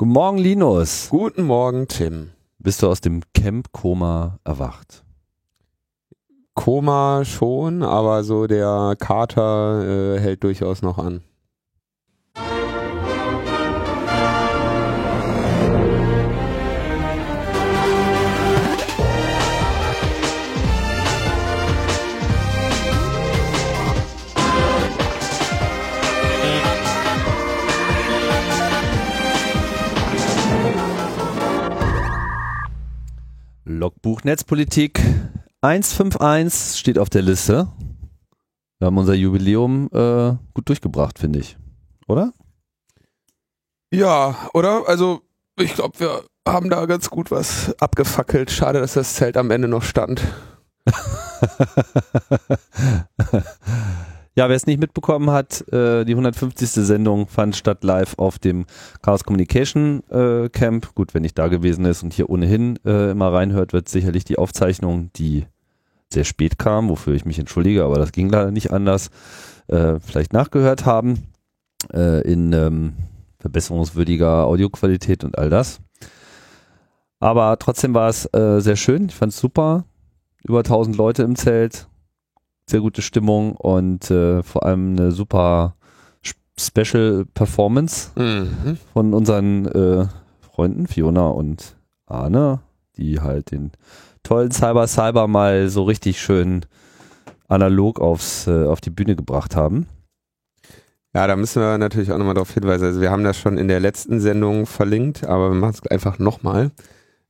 Guten Morgen, Linus. Guten Morgen, Tim. Bist du aus dem Camp-Koma erwacht? Koma schon, aber so der Kater äh, hält durchaus noch an. Logbuch Netzpolitik 151 steht auf der Liste. Wir haben unser Jubiläum äh, gut durchgebracht, finde ich. Oder? Ja, oder? Also, ich glaube, wir haben da ganz gut was abgefackelt. Schade, dass das Zelt am Ende noch stand. ja, wer es nicht mitbekommen hat, äh, die 150. Sendung fand statt live auf dem Chaos Communication äh, Camp. Gut, wenn nicht da gewesen ist und hier ohnehin äh, immer reinhört, wird sicherlich die Aufzeichnung, die sehr spät kam, wofür ich mich entschuldige, aber das ging leider nicht anders, äh, vielleicht nachgehört haben äh, in ähm, verbesserungswürdiger Audioqualität und all das. Aber trotzdem war es äh, sehr schön, ich fand es super. Über 1000 Leute im Zelt, sehr gute Stimmung und äh, vor allem eine super Special Performance mhm. von unseren äh, Freunden Fiona und Arne, die halt den tollen Cyber Cyber mal so richtig schön analog aufs, äh, auf die Bühne gebracht haben. Ja, da müssen wir natürlich auch nochmal darauf hinweisen. Also wir haben das schon in der letzten Sendung verlinkt, aber wir machen es einfach nochmal.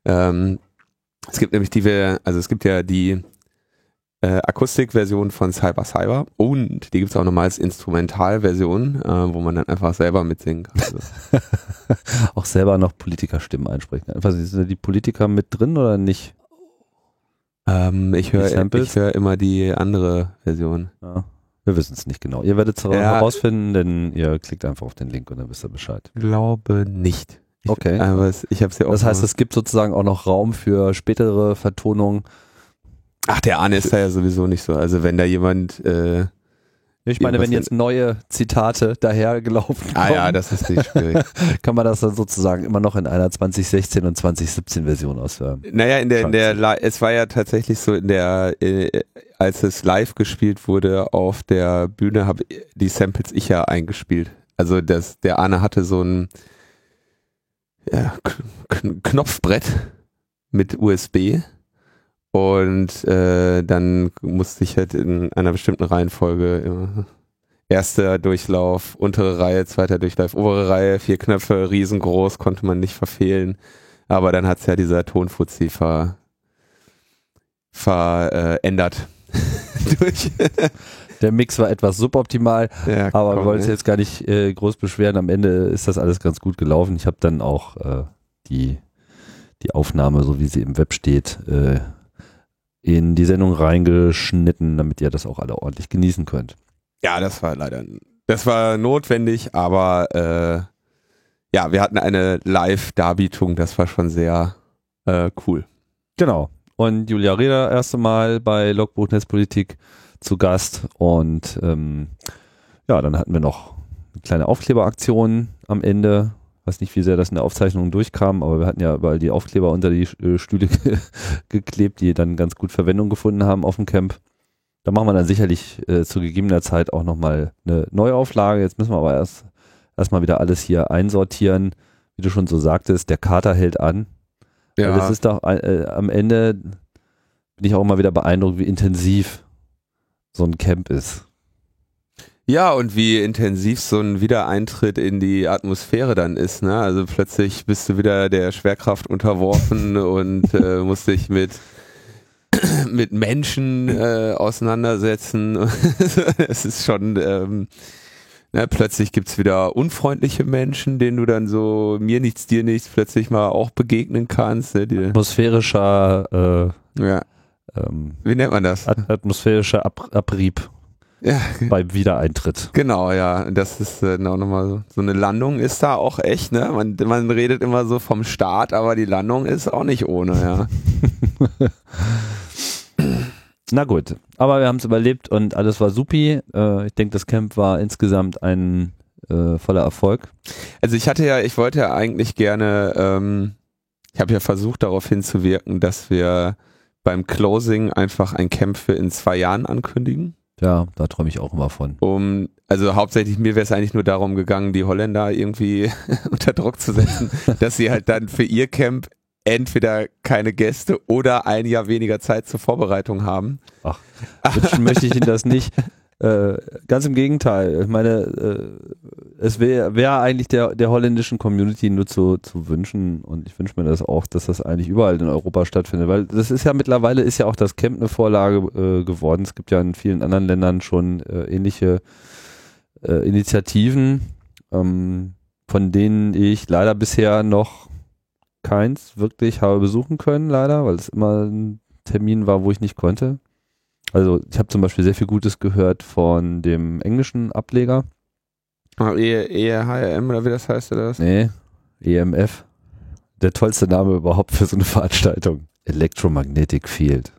Ähm, es gibt nämlich die, also es gibt ja die äh, Akustikversion von Cyber Cyber und die gibt es auch nochmal als Instrumentalversion, äh, wo man dann einfach selber mitsingen kann. Also. auch selber noch Politikerstimmen einsprechen. Einfach sind die Politiker mit drin oder nicht? Ähm, ich höre hör immer die andere Version. Ja. Wir wissen es nicht genau. Ihr werdet es ja. herausfinden, denn ihr klickt einfach auf den Link und dann wisst ihr Bescheid. Glaube nicht. Ich, okay. Aber es, ich hab's ja auch das heißt, es gibt sozusagen auch noch Raum für spätere Vertonungen. Ach, der Arne ist da ja sowieso nicht so. Also wenn da jemand äh, ich meine, wenn jetzt neue Zitate dahergelaufen kommen, ah, ja, das ist nicht schwierig. kann man das dann sozusagen immer noch in einer 2016 und 2017 Version aushören. Naja, in der, in der, es war ja tatsächlich so in der, äh, als es live gespielt wurde auf der Bühne, habe die Samples ich ja eingespielt. Also das, der Arne hatte so ein ja, Knopfbrett mit USB und äh, dann musste ich halt in einer bestimmten Reihenfolge immer erster Durchlauf, untere Reihe, zweiter Durchlauf, obere Reihe, vier Knöpfe, riesengroß, konnte man nicht verfehlen. Aber dann hat's ja dieser Tonfuzzi ver, verändert. durch. Der Mix war etwas suboptimal, ja, aber wir wollen uns jetzt gar nicht äh, groß beschweren. Am Ende ist das alles ganz gut gelaufen. Ich habe dann auch äh, die, die Aufnahme, so wie sie im Web steht, äh, in die Sendung reingeschnitten, damit ihr das auch alle ordentlich genießen könnt. Ja, das war leider, das war notwendig, aber äh, ja, wir hatten eine Live-Darbietung, das war schon sehr äh, cool. Genau. Und Julia Reda erste Mal bei Logbuch Netzpolitik zu Gast und ähm, ja, dann hatten wir noch eine kleine Aufkleberaktion am Ende weiß nicht, wie sehr das in der Aufzeichnung durchkam, aber wir hatten ja überall die Aufkleber unter die äh, Stühle geklebt, die dann ganz gut Verwendung gefunden haben auf dem Camp. Da machen wir dann sicherlich äh, zu gegebener Zeit auch nochmal eine Neuauflage. Jetzt müssen wir aber erst erstmal wieder alles hier einsortieren. Wie du schon so sagtest, der Kater hält an. Ja. das ist doch äh, am Ende bin ich auch immer wieder beeindruckt, wie intensiv so ein Camp ist. Ja, und wie intensiv so ein Wiedereintritt in die Atmosphäre dann ist. Ne? Also plötzlich bist du wieder der Schwerkraft unterworfen und äh, musst dich mit mit Menschen äh, auseinandersetzen. es ist schon, ähm, ne, plötzlich gibt's wieder unfreundliche Menschen, denen du dann so mir nichts, dir nichts plötzlich mal auch begegnen kannst. Ne? Die, Atmosphärischer äh, ja. Ähm, Wie nennt man das? Atmosphärischer Ab Abrieb ja. beim Wiedereintritt. Genau, ja. Das ist äh, auch nochmal so. So eine Landung ist da auch echt, ne? Man, man redet immer so vom Start, aber die Landung ist auch nicht ohne, ja. Na gut, aber wir haben es überlebt und alles war supi. Äh, ich denke, das Camp war insgesamt ein äh, voller Erfolg. Also ich hatte ja, ich wollte ja eigentlich gerne, ähm, ich habe ja versucht darauf hinzuwirken, dass wir beim Closing einfach ein Camp für in zwei Jahren ankündigen. Ja, da träume ich auch immer von. Um, also hauptsächlich mir wäre es eigentlich nur darum gegangen, die Holländer irgendwie unter Druck zu setzen, dass sie halt dann für ihr Camp entweder keine Gäste oder ein Jahr weniger Zeit zur Vorbereitung haben. Ach, wünschen möchte ich Ihnen das nicht. Äh, ganz im Gegenteil. Ich meine, äh, es wäre wär eigentlich der, der holländischen Community nur zu, zu wünschen und ich wünsche mir das auch, dass das eigentlich überall in Europa stattfindet, weil das ist ja mittlerweile ist ja auch das Camp eine Vorlage äh, geworden. Es gibt ja in vielen anderen Ländern schon äh, ähnliche äh, Initiativen, ähm, von denen ich leider bisher noch keins wirklich habe besuchen können, leider, weil es immer ein Termin war, wo ich nicht konnte. Also ich habe zum Beispiel sehr viel Gutes gehört von dem englischen Ableger. Oh, EHM oder wie das heißt oder was? Nee, EMF. Der tollste Name überhaupt für so eine Veranstaltung. Electromagnetic Field.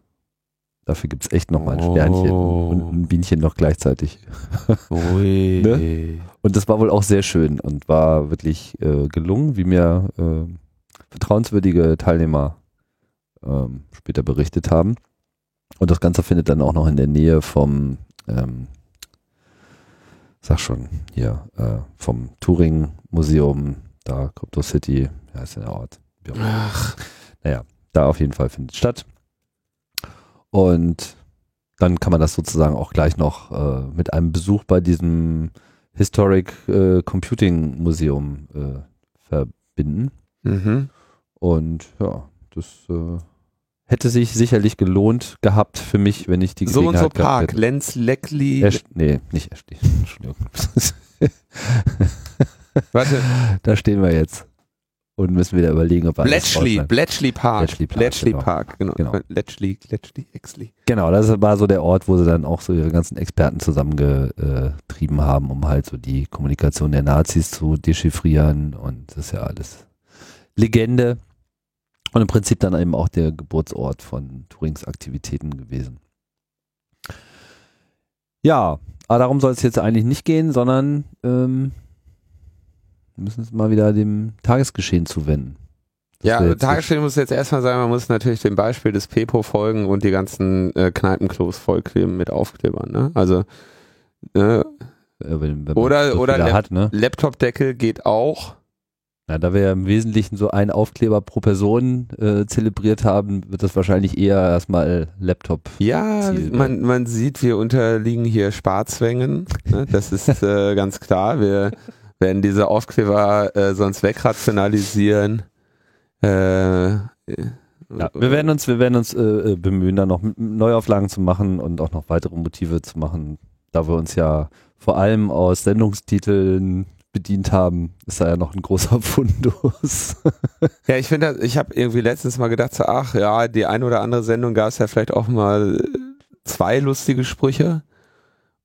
Dafür gibt es echt nochmal ein Sternchen Oh. und ein Bienchen noch gleichzeitig. Ui. Ne? Und das war wohl auch sehr schön und war wirklich äh, gelungen, wie mir äh, vertrauenswürdige Teilnehmer ähm, später berichtet haben. Und das Ganze findet dann auch noch in der Nähe vom, ähm, sag schon, hier, äh, vom Touring-Museum, da Crypto City, wie heißt der Ort? Ach, Naja, da auf jeden Fall findet es statt. Und dann kann man das sozusagen auch gleich noch äh, mit einem Besuch bei diesem Historic äh, Computing Museum äh, verbinden. mhm. Und ja, das äh, hätte sich sicherlich gelohnt gehabt für mich, wenn ich die So und Gelegenheit so Park, gehabt Lenz Leckley. hätte. Ash, nee, nicht Ashley. Entschuldigung. Warte, da stehen wir jetzt. Und müssen wieder überlegen, ob wir Bletchley. Bletchley Park. Bletchley Park, Bletchley genau. Park, genau. Genau. Bletchley, Bletchley, Exley. Genau, das war so der Ort, wo sie dann auch so ihre ganzen Experten zusammengetrieben haben, um halt so die Kommunikation der Nazis zu dechiffrieren und das ist ja alles Legende und im Prinzip dann eben auch der Geburtsort von Turings Aktivitäten gewesen. Ja, aber darum soll es jetzt eigentlich nicht gehen, sondern ähm, wir müssen uns mal wieder dem Tagesgeschehen zuwenden. Ja, Tagesstelle muss jetzt erstmal sagen, man muss natürlich dem Beispiel des Pepo folgen und die ganzen äh, Kneipenklos vollkleben mit Aufklebern. Ne? Also äh, äh, wenn, wenn Oder- so oder hat, ne? Laptopdeckel geht auch. Na, da wir ja im Wesentlichen so einen Aufkleber pro Person äh, zelebriert haben, wird das wahrscheinlich eher erstmal Laptop. Ja, man, man sieht, wir unterliegen hier Sparzwängen. Ne? Das ist äh, ganz klar. Wir werden diese Aufkleber äh, sonst wegrationalisieren. Äh, Ja, wir werden uns, wir werden uns äh, äh, bemühen, da noch Neuauflagen zu machen und auch noch weitere Motive zu machen, da wir uns ja vor allem aus Sendungstiteln bedient haben, ist da ja noch ein großer Fundus. Ja, ich finde, ich habe irgendwie letztens mal gedacht, so, ach ja, die eine oder andere Sendung gab es ja vielleicht auch mal äh, zwei lustige Sprüche.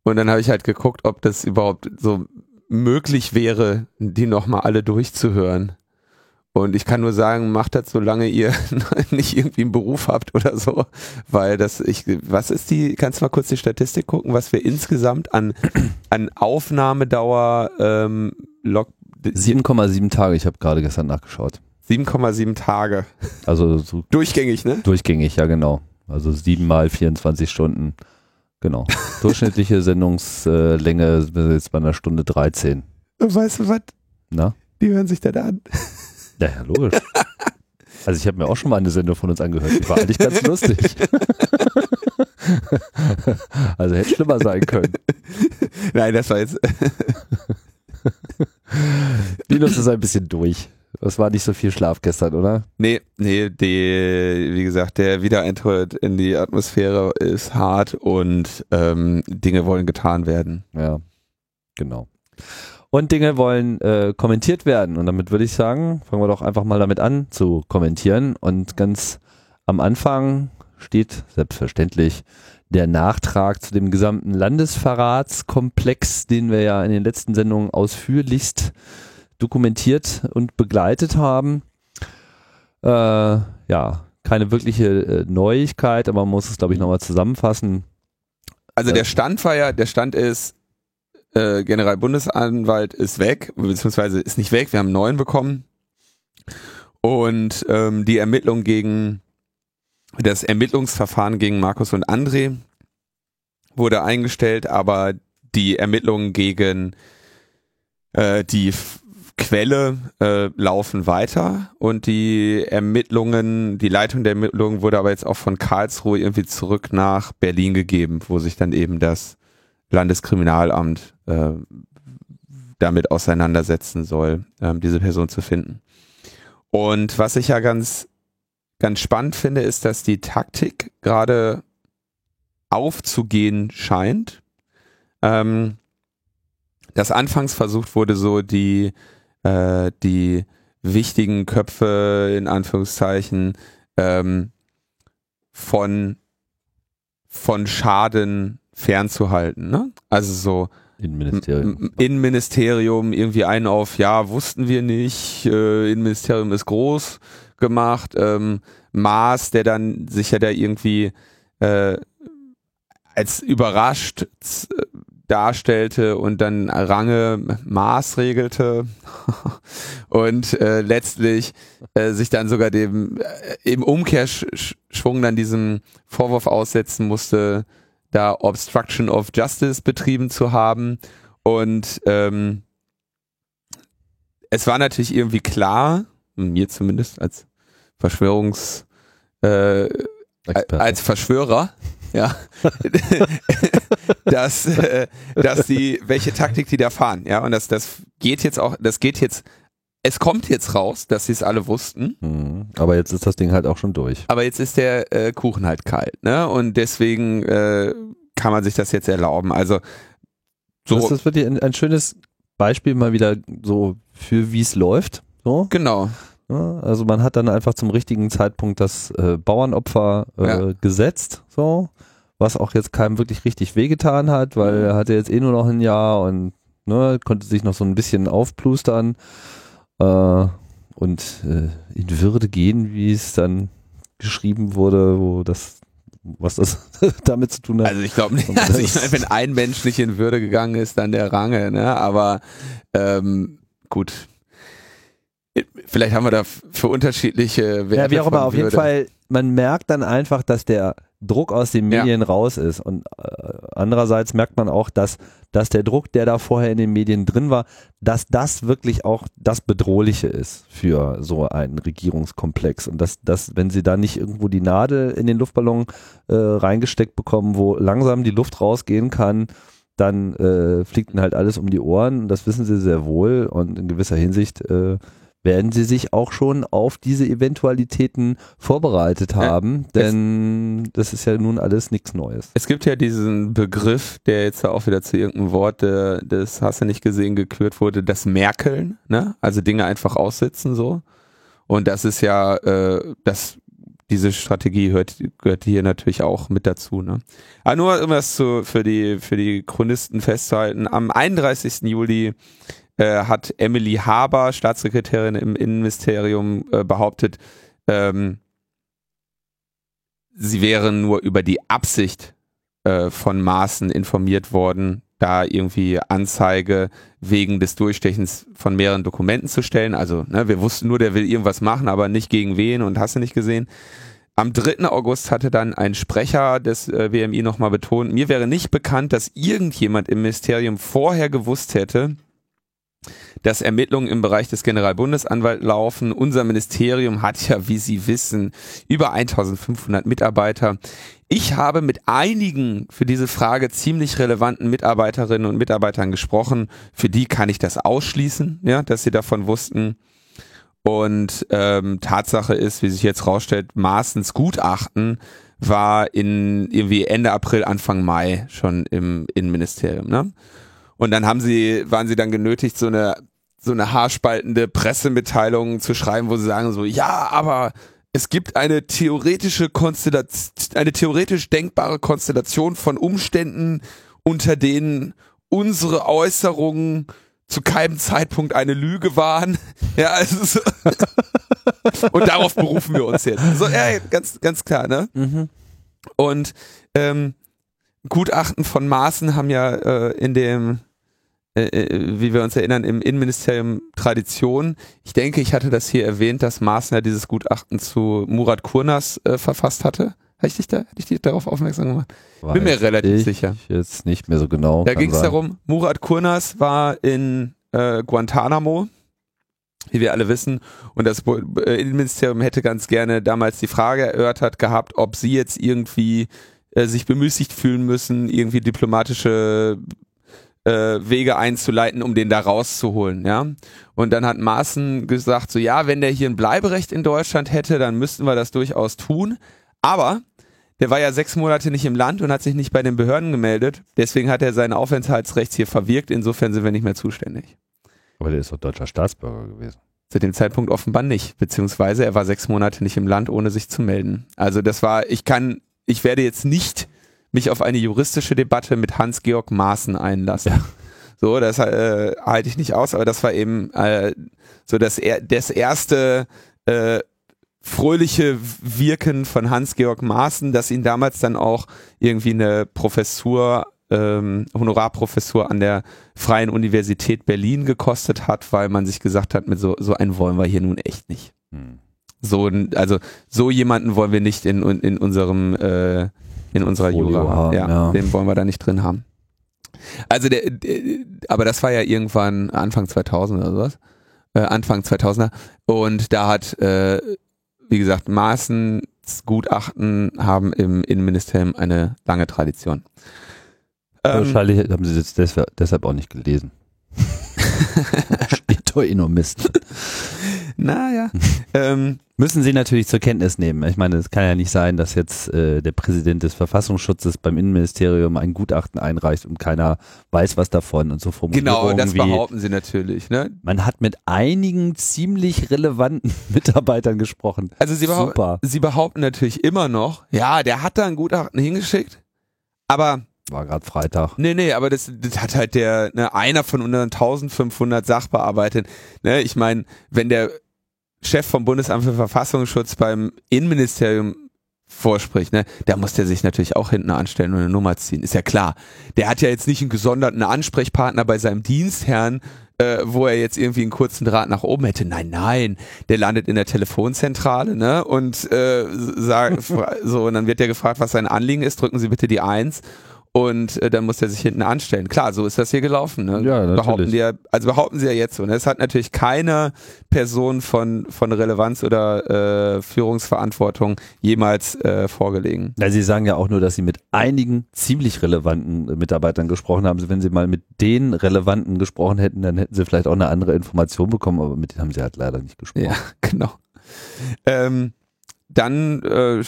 Und dann habe ich halt geguckt, ob das überhaupt so möglich wäre, die nochmal alle durchzuhören. Und ich kann nur sagen, macht das, solange ihr nicht irgendwie einen Beruf habt oder so, weil das, ich, was ist die, kannst du mal kurz die Statistik gucken, was wir insgesamt an, an Aufnahmedauer ähm, log, 7,7 Tage, ich habe gerade gestern nachgeschaut. 7,7 Tage. Also so Durchgängig, ne? durchgängig, ja genau. Also 7 mal 24 Stunden. Genau. Durchschnittliche Sendungslänge sind wir jetzt bei einer Stunde 13. Weißt du was? Na? Die hören sich dann an. Ja, ja logisch. Also ich habe mir auch schon mal eine Sendung von uns angehört. Die war eigentlich ganz lustig. also hätte schlimmer sein können. Nein, das war jetzt. Linus ist ein bisschen durch. Das war nicht so viel Schlaf gestern, oder? Nee, nee, die, wie gesagt, der Wiedereintritt in die Atmosphäre ist hart und ähm, Dinge wollen getan werden. Ja, genau. Und Dinge wollen äh, kommentiert werden. Und damit würde ich sagen, fangen wir doch einfach mal damit an zu kommentieren. Und ganz am Anfang steht selbstverständlich der Nachtrag zu dem gesamten Landesverratskomplex, den wir ja in den letzten Sendungen ausführlichst dokumentiert und begleitet haben. Äh, ja, keine wirkliche äh, Neuigkeit, aber man muss es, glaube ich, nochmal zusammenfassen. Also der Stand war ja, der Stand ist, äh, Generalbundesanwalt ist weg, beziehungsweise ist nicht weg, wir haben einen neuen bekommen. Und ähm, die Ermittlung gegen das Ermittlungsverfahren gegen Markus und André wurde eingestellt, aber die Ermittlungen gegen äh, die F Quelle äh, laufen weiter und die Ermittlungen, die Leitung der Ermittlungen wurde aber jetzt auch von Karlsruhe irgendwie zurück nach Berlin gegeben, wo sich dann eben das Landeskriminalamt äh, damit auseinandersetzen soll, ähm, diese Person zu finden. Und was ich ja ganz, ganz spannend finde, ist, dass die Taktik gerade aufzugehen scheint. Ähm, dass anfangs versucht wurde, so die, äh, die wichtigen Köpfe in Anführungszeichen ähm, von, von Schaden fernzuhalten. Ne? Also so Innenministerium. Innenministerium irgendwie einen auf, ja, wussten wir nicht, äh, Innenministerium ist groß gemacht, ähm, Maas, der dann sich ja da irgendwie äh, als überrascht äh, darstellte und dann Range Maß regelte und äh, letztlich äh, sich dann sogar dem äh, im Umkehrschwung dann diesem Vorwurf aussetzen musste, da Obstruction of Justice betrieben zu haben. Und ähm, es war natürlich irgendwie klar, mir zumindest als Verschwörungs äh, als Verschwörer, ja, dass, äh, dass die, welche Taktik die da fahren, ja, und das, das geht jetzt auch, das geht jetzt, es kommt jetzt raus, dass sie es alle wussten. Mhm. Aber jetzt ist das Ding halt auch schon durch. Aber jetzt ist der äh, Kuchen halt kalt, ne, und deswegen äh, kann man sich das jetzt erlauben. Also so. Das ist wirklich ein, ein schönes Beispiel mal wieder so für wie es läuft. So. Genau. Ja, also man hat dann einfach zum richtigen Zeitpunkt das äh, Bauernopfer äh, ja. gesetzt, so, was auch jetzt keinem wirklich richtig wehgetan hat, weil er hatte jetzt eh nur noch ein Jahr und ne, konnte sich noch so ein bisschen aufplustern äh, und äh, in Würde gehen, wie es dann geschrieben wurde, wo das was das damit zu tun hat. Also ich glaube nicht, also ich mein, wenn ein Mensch nicht in Würde gegangen ist, dann der Range, ne? Aber ähm, gut, Vielleicht haben wir da für unterschiedliche Werte. Ja, wie auch immer, auf jeden Fall, man merkt dann einfach, dass der Druck aus den Medien ja. raus ist. Und äh, andererseits merkt man auch, dass, dass der Druck, der da vorher in den Medien drin war, dass das wirklich auch das Bedrohliche ist für so einen Regierungskomplex. Und dass, dass wenn sie da nicht irgendwo die Nadel in den Luftballon äh, reingesteckt bekommen, wo langsam die Luft rausgehen kann, dann äh, fliegt ihnen halt alles um die Ohren. Das wissen sie sehr wohl und in gewisser Hinsicht äh, werden sie sich auch schon auf diese Eventualitäten vorbereitet haben, denn das ist ja nun alles nichts Neues. Es gibt ja diesen Begriff, der jetzt auch wieder zu irgendeinem Wort äh, des hast du nicht gesehen gekürt wurde, das Merkeln, ne? Also Dinge einfach aussitzen so. Und das ist ja, äh, das diese Strategie hört, gehört hier natürlich auch mit dazu. Ne? Aber nur um das zu, für die für die Chronisten festzuhalten: Am 31. Juli äh, hat Emily Haber, Staatssekretärin im Innenministerium, äh, behauptet, ähm, sie wäre nur über die Absicht äh, von Maßen informiert worden, da irgendwie Anzeige wegen des Durchstechens von mehreren Dokumenten zu stellen. Also ne, wir wussten nur, der will irgendwas machen, aber nicht gegen wen und hast du nicht gesehen. Am 3. August hatte dann ein Sprecher des äh, WMI nochmal betont, mir wäre nicht bekannt, dass irgendjemand im Ministerium vorher gewusst hätte, dass Ermittlungen im Bereich des Generalbundesanwalts laufen. Unser Ministerium hat ja, wie Sie wissen, über 1500 Mitarbeiter. Ich habe mit einigen für diese Frage ziemlich relevanten Mitarbeiterinnen und Mitarbeitern gesprochen. Für die kann ich das ausschließen, ja, dass sie davon wussten. Und ähm, Tatsache ist, wie sich jetzt rausstellt, Maaßens Gutachten war in irgendwie Ende April, Anfang Mai schon im Innenministerium. Ne? Und dann haben sie, waren sie dann genötigt, so eine, so eine haarspaltende Pressemitteilung zu schreiben, wo sie sagen so, ja, aber es gibt eine theoretische Konstellation, eine theoretisch denkbare Konstellation von Umständen, unter denen unsere Äußerungen zu keinem Zeitpunkt eine Lüge waren. Ja, also so. und darauf berufen wir uns jetzt. So, ja, ganz, ganz klar, ne? Mhm. Und ähm, Gutachten von Maßen haben ja äh, in dem wie wir uns erinnern, im Innenministerium Tradition. Ich denke, ich hatte das hier erwähnt, dass Maaßen ja dieses Gutachten zu Murat Kurnas äh, verfasst hatte. Hätte ich dich da, hätte ich dich darauf aufmerksam gemacht? Weiß Bin mir relativ ich sicher. Jetzt nicht mehr so genau. Da ging es darum, Murat Kurnas war in äh, Guantanamo, wie wir alle wissen, und das äh, Innenministerium hätte ganz gerne damals die Frage erörtert gehabt, ob sie jetzt irgendwie äh, sich bemüßigt fühlen müssen, irgendwie diplomatische äh, Wege einzuleiten, um den da rauszuholen, ja. Und dann hat Maaßen gesagt, so ja, wenn der hier ein Bleiberecht in Deutschland hätte, dann müssten wir das durchaus tun. Aber der war ja sechs Monate nicht im Land und hat sich nicht bei den Behörden gemeldet. Deswegen hat er sein Aufenthaltsrecht hier verwirkt. Insofern sind wir nicht mehr zuständig. Aber der ist doch deutscher Staatsbürger gewesen. Zu dem Zeitpunkt offenbar nicht, beziehungsweise er war sechs Monate nicht im Land, ohne sich zu melden. Also das war, ich kann, ich werde jetzt nicht mich auf eine juristische Debatte mit Hans-Georg Maaßen einlassen. Ja. So, das äh, halte ich nicht aus, aber das war eben äh, so das, das erste äh, fröhliche Wirken von Hans-Georg Maaßen, dass ihn damals dann auch irgendwie eine Professur, ähm, Honorarprofessur an der Freien Universität Berlin gekostet hat, weil man sich gesagt hat, mit so, so einen wollen wir hier nun echt nicht. Hm. So, also so jemanden wollen wir nicht in, in unserem äh, in unserer Jura. Ja, ja, den wollen wir da nicht drin haben. Also der, der, aber das war ja irgendwann Anfang 2000 oder sowas. Äh, Anfang 2000er. Und da hat, äh, wie gesagt, Maaßens Gutachten haben im Innenministerium eine lange Tradition. Ähm, Wahrscheinlich haben sie es deshalb auch nicht gelesen. Steht doch eh nur Mist. Naja. ähm, Müssen Sie natürlich zur Kenntnis nehmen. Ich meine, es kann ja nicht sein, dass jetzt äh, der Präsident des Verfassungsschutzes beim Innenministerium ein Gutachten einreicht und keiner weiß was davon und so Genau, das wie, behaupten Sie natürlich. Ne? Man hat mit einigen ziemlich relevanten Mitarbeitern gesprochen. Also Sie, behau Sie behaupten natürlich immer noch, ja, der hat da ein Gutachten hingeschickt, aber war gerade Freitag. Nee, nee, aber das, das hat halt der, ne, einer von unseren 1500 Sachbearbeitern. Ne, ich meine, wenn der Chef vom Bundesamt für Verfassungsschutz beim Innenministerium vorspricht, ne, da muss der sich natürlich auch hinten anstellen und eine Nummer ziehen. Ist ja klar. Der hat ja jetzt nicht einen gesonderten Ansprechpartner bei seinem Dienstherrn, äh, wo er jetzt irgendwie einen kurzen Draht nach oben hätte. Nein, nein, der landet in der Telefonzentrale, ne? Und äh, sagt so, und dann wird der gefragt, was sein Anliegen ist. Drücken Sie bitte die Eins und äh, dann muss er sich hinten anstellen. Klar, so ist das hier gelaufen. Ne? Ja, natürlich. Behaupten die ja, also behaupten sie ja jetzt so. Ne? Es hat natürlich keine Person von, von Relevanz oder äh, Führungsverantwortung jemals äh, vorgelegen. Ja, sie sagen ja auch nur, dass sie mit einigen ziemlich relevanten Mitarbeitern gesprochen haben. Wenn sie mal mit den relevanten gesprochen hätten, dann hätten sie vielleicht auch eine andere Information bekommen, aber mit denen haben sie halt leider nicht gesprochen. Ja, genau. Ähm, dann äh,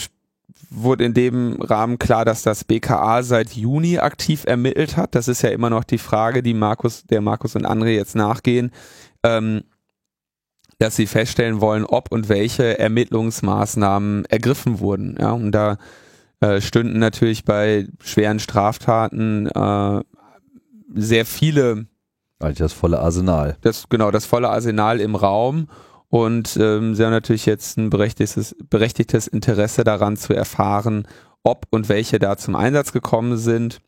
wurde in dem Rahmen klar, dass das BKA seit Juni aktiv ermittelt hat. Das ist ja immer noch die Frage, die Markus, der Markus und André jetzt nachgehen, ähm, dass sie feststellen wollen, ob und welche Ermittlungsmaßnahmen ergriffen wurden. Ja, und da äh, stünden natürlich bei schweren Straftaten äh, sehr viele. Eigentlich das volle Arsenal. Das, genau, das volle Arsenal im Raum. Und ähm, sie haben natürlich jetzt ein berechtigtes, berechtigtes Interesse daran zu erfahren, ob und welche da zum Einsatz gekommen sind.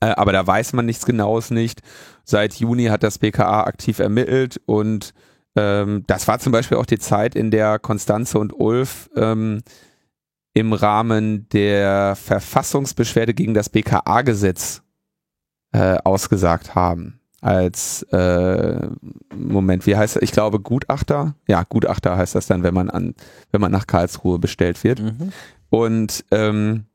Äh, aber da weiß man nichts Genaues nicht. Seit Juni hat das BKA aktiv ermittelt und ähm, das war zum Beispiel auch die Zeit, in der Konstanze und Ulf ähm, im Rahmen der Verfassungsbeschwerde gegen das BKA-Gesetz äh, ausgesagt haben als äh, Moment, wie heißt das? Ich glaube Gutachter. Ja, Gutachter heißt das dann, wenn man an, wenn man nach Karlsruhe bestellt wird. Mhm. Und ähm,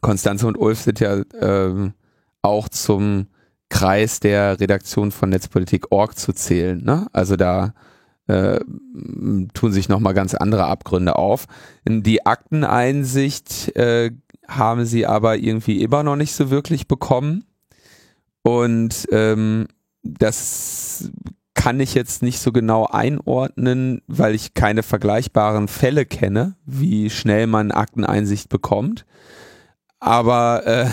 Konstanze und Ulf sind ja ähm, auch zum Kreis der Redaktion von Netzpolitik.org zu zählen. Ne? Also da äh, tun sich nochmal ganz andere Abgründe auf. Die Akteneinsicht äh, haben sie aber irgendwie immer noch nicht so wirklich bekommen. Und ähm, das kann ich jetzt nicht so genau einordnen, weil ich keine vergleichbaren Fälle kenne, wie schnell man Akteneinsicht bekommt. Aber äh,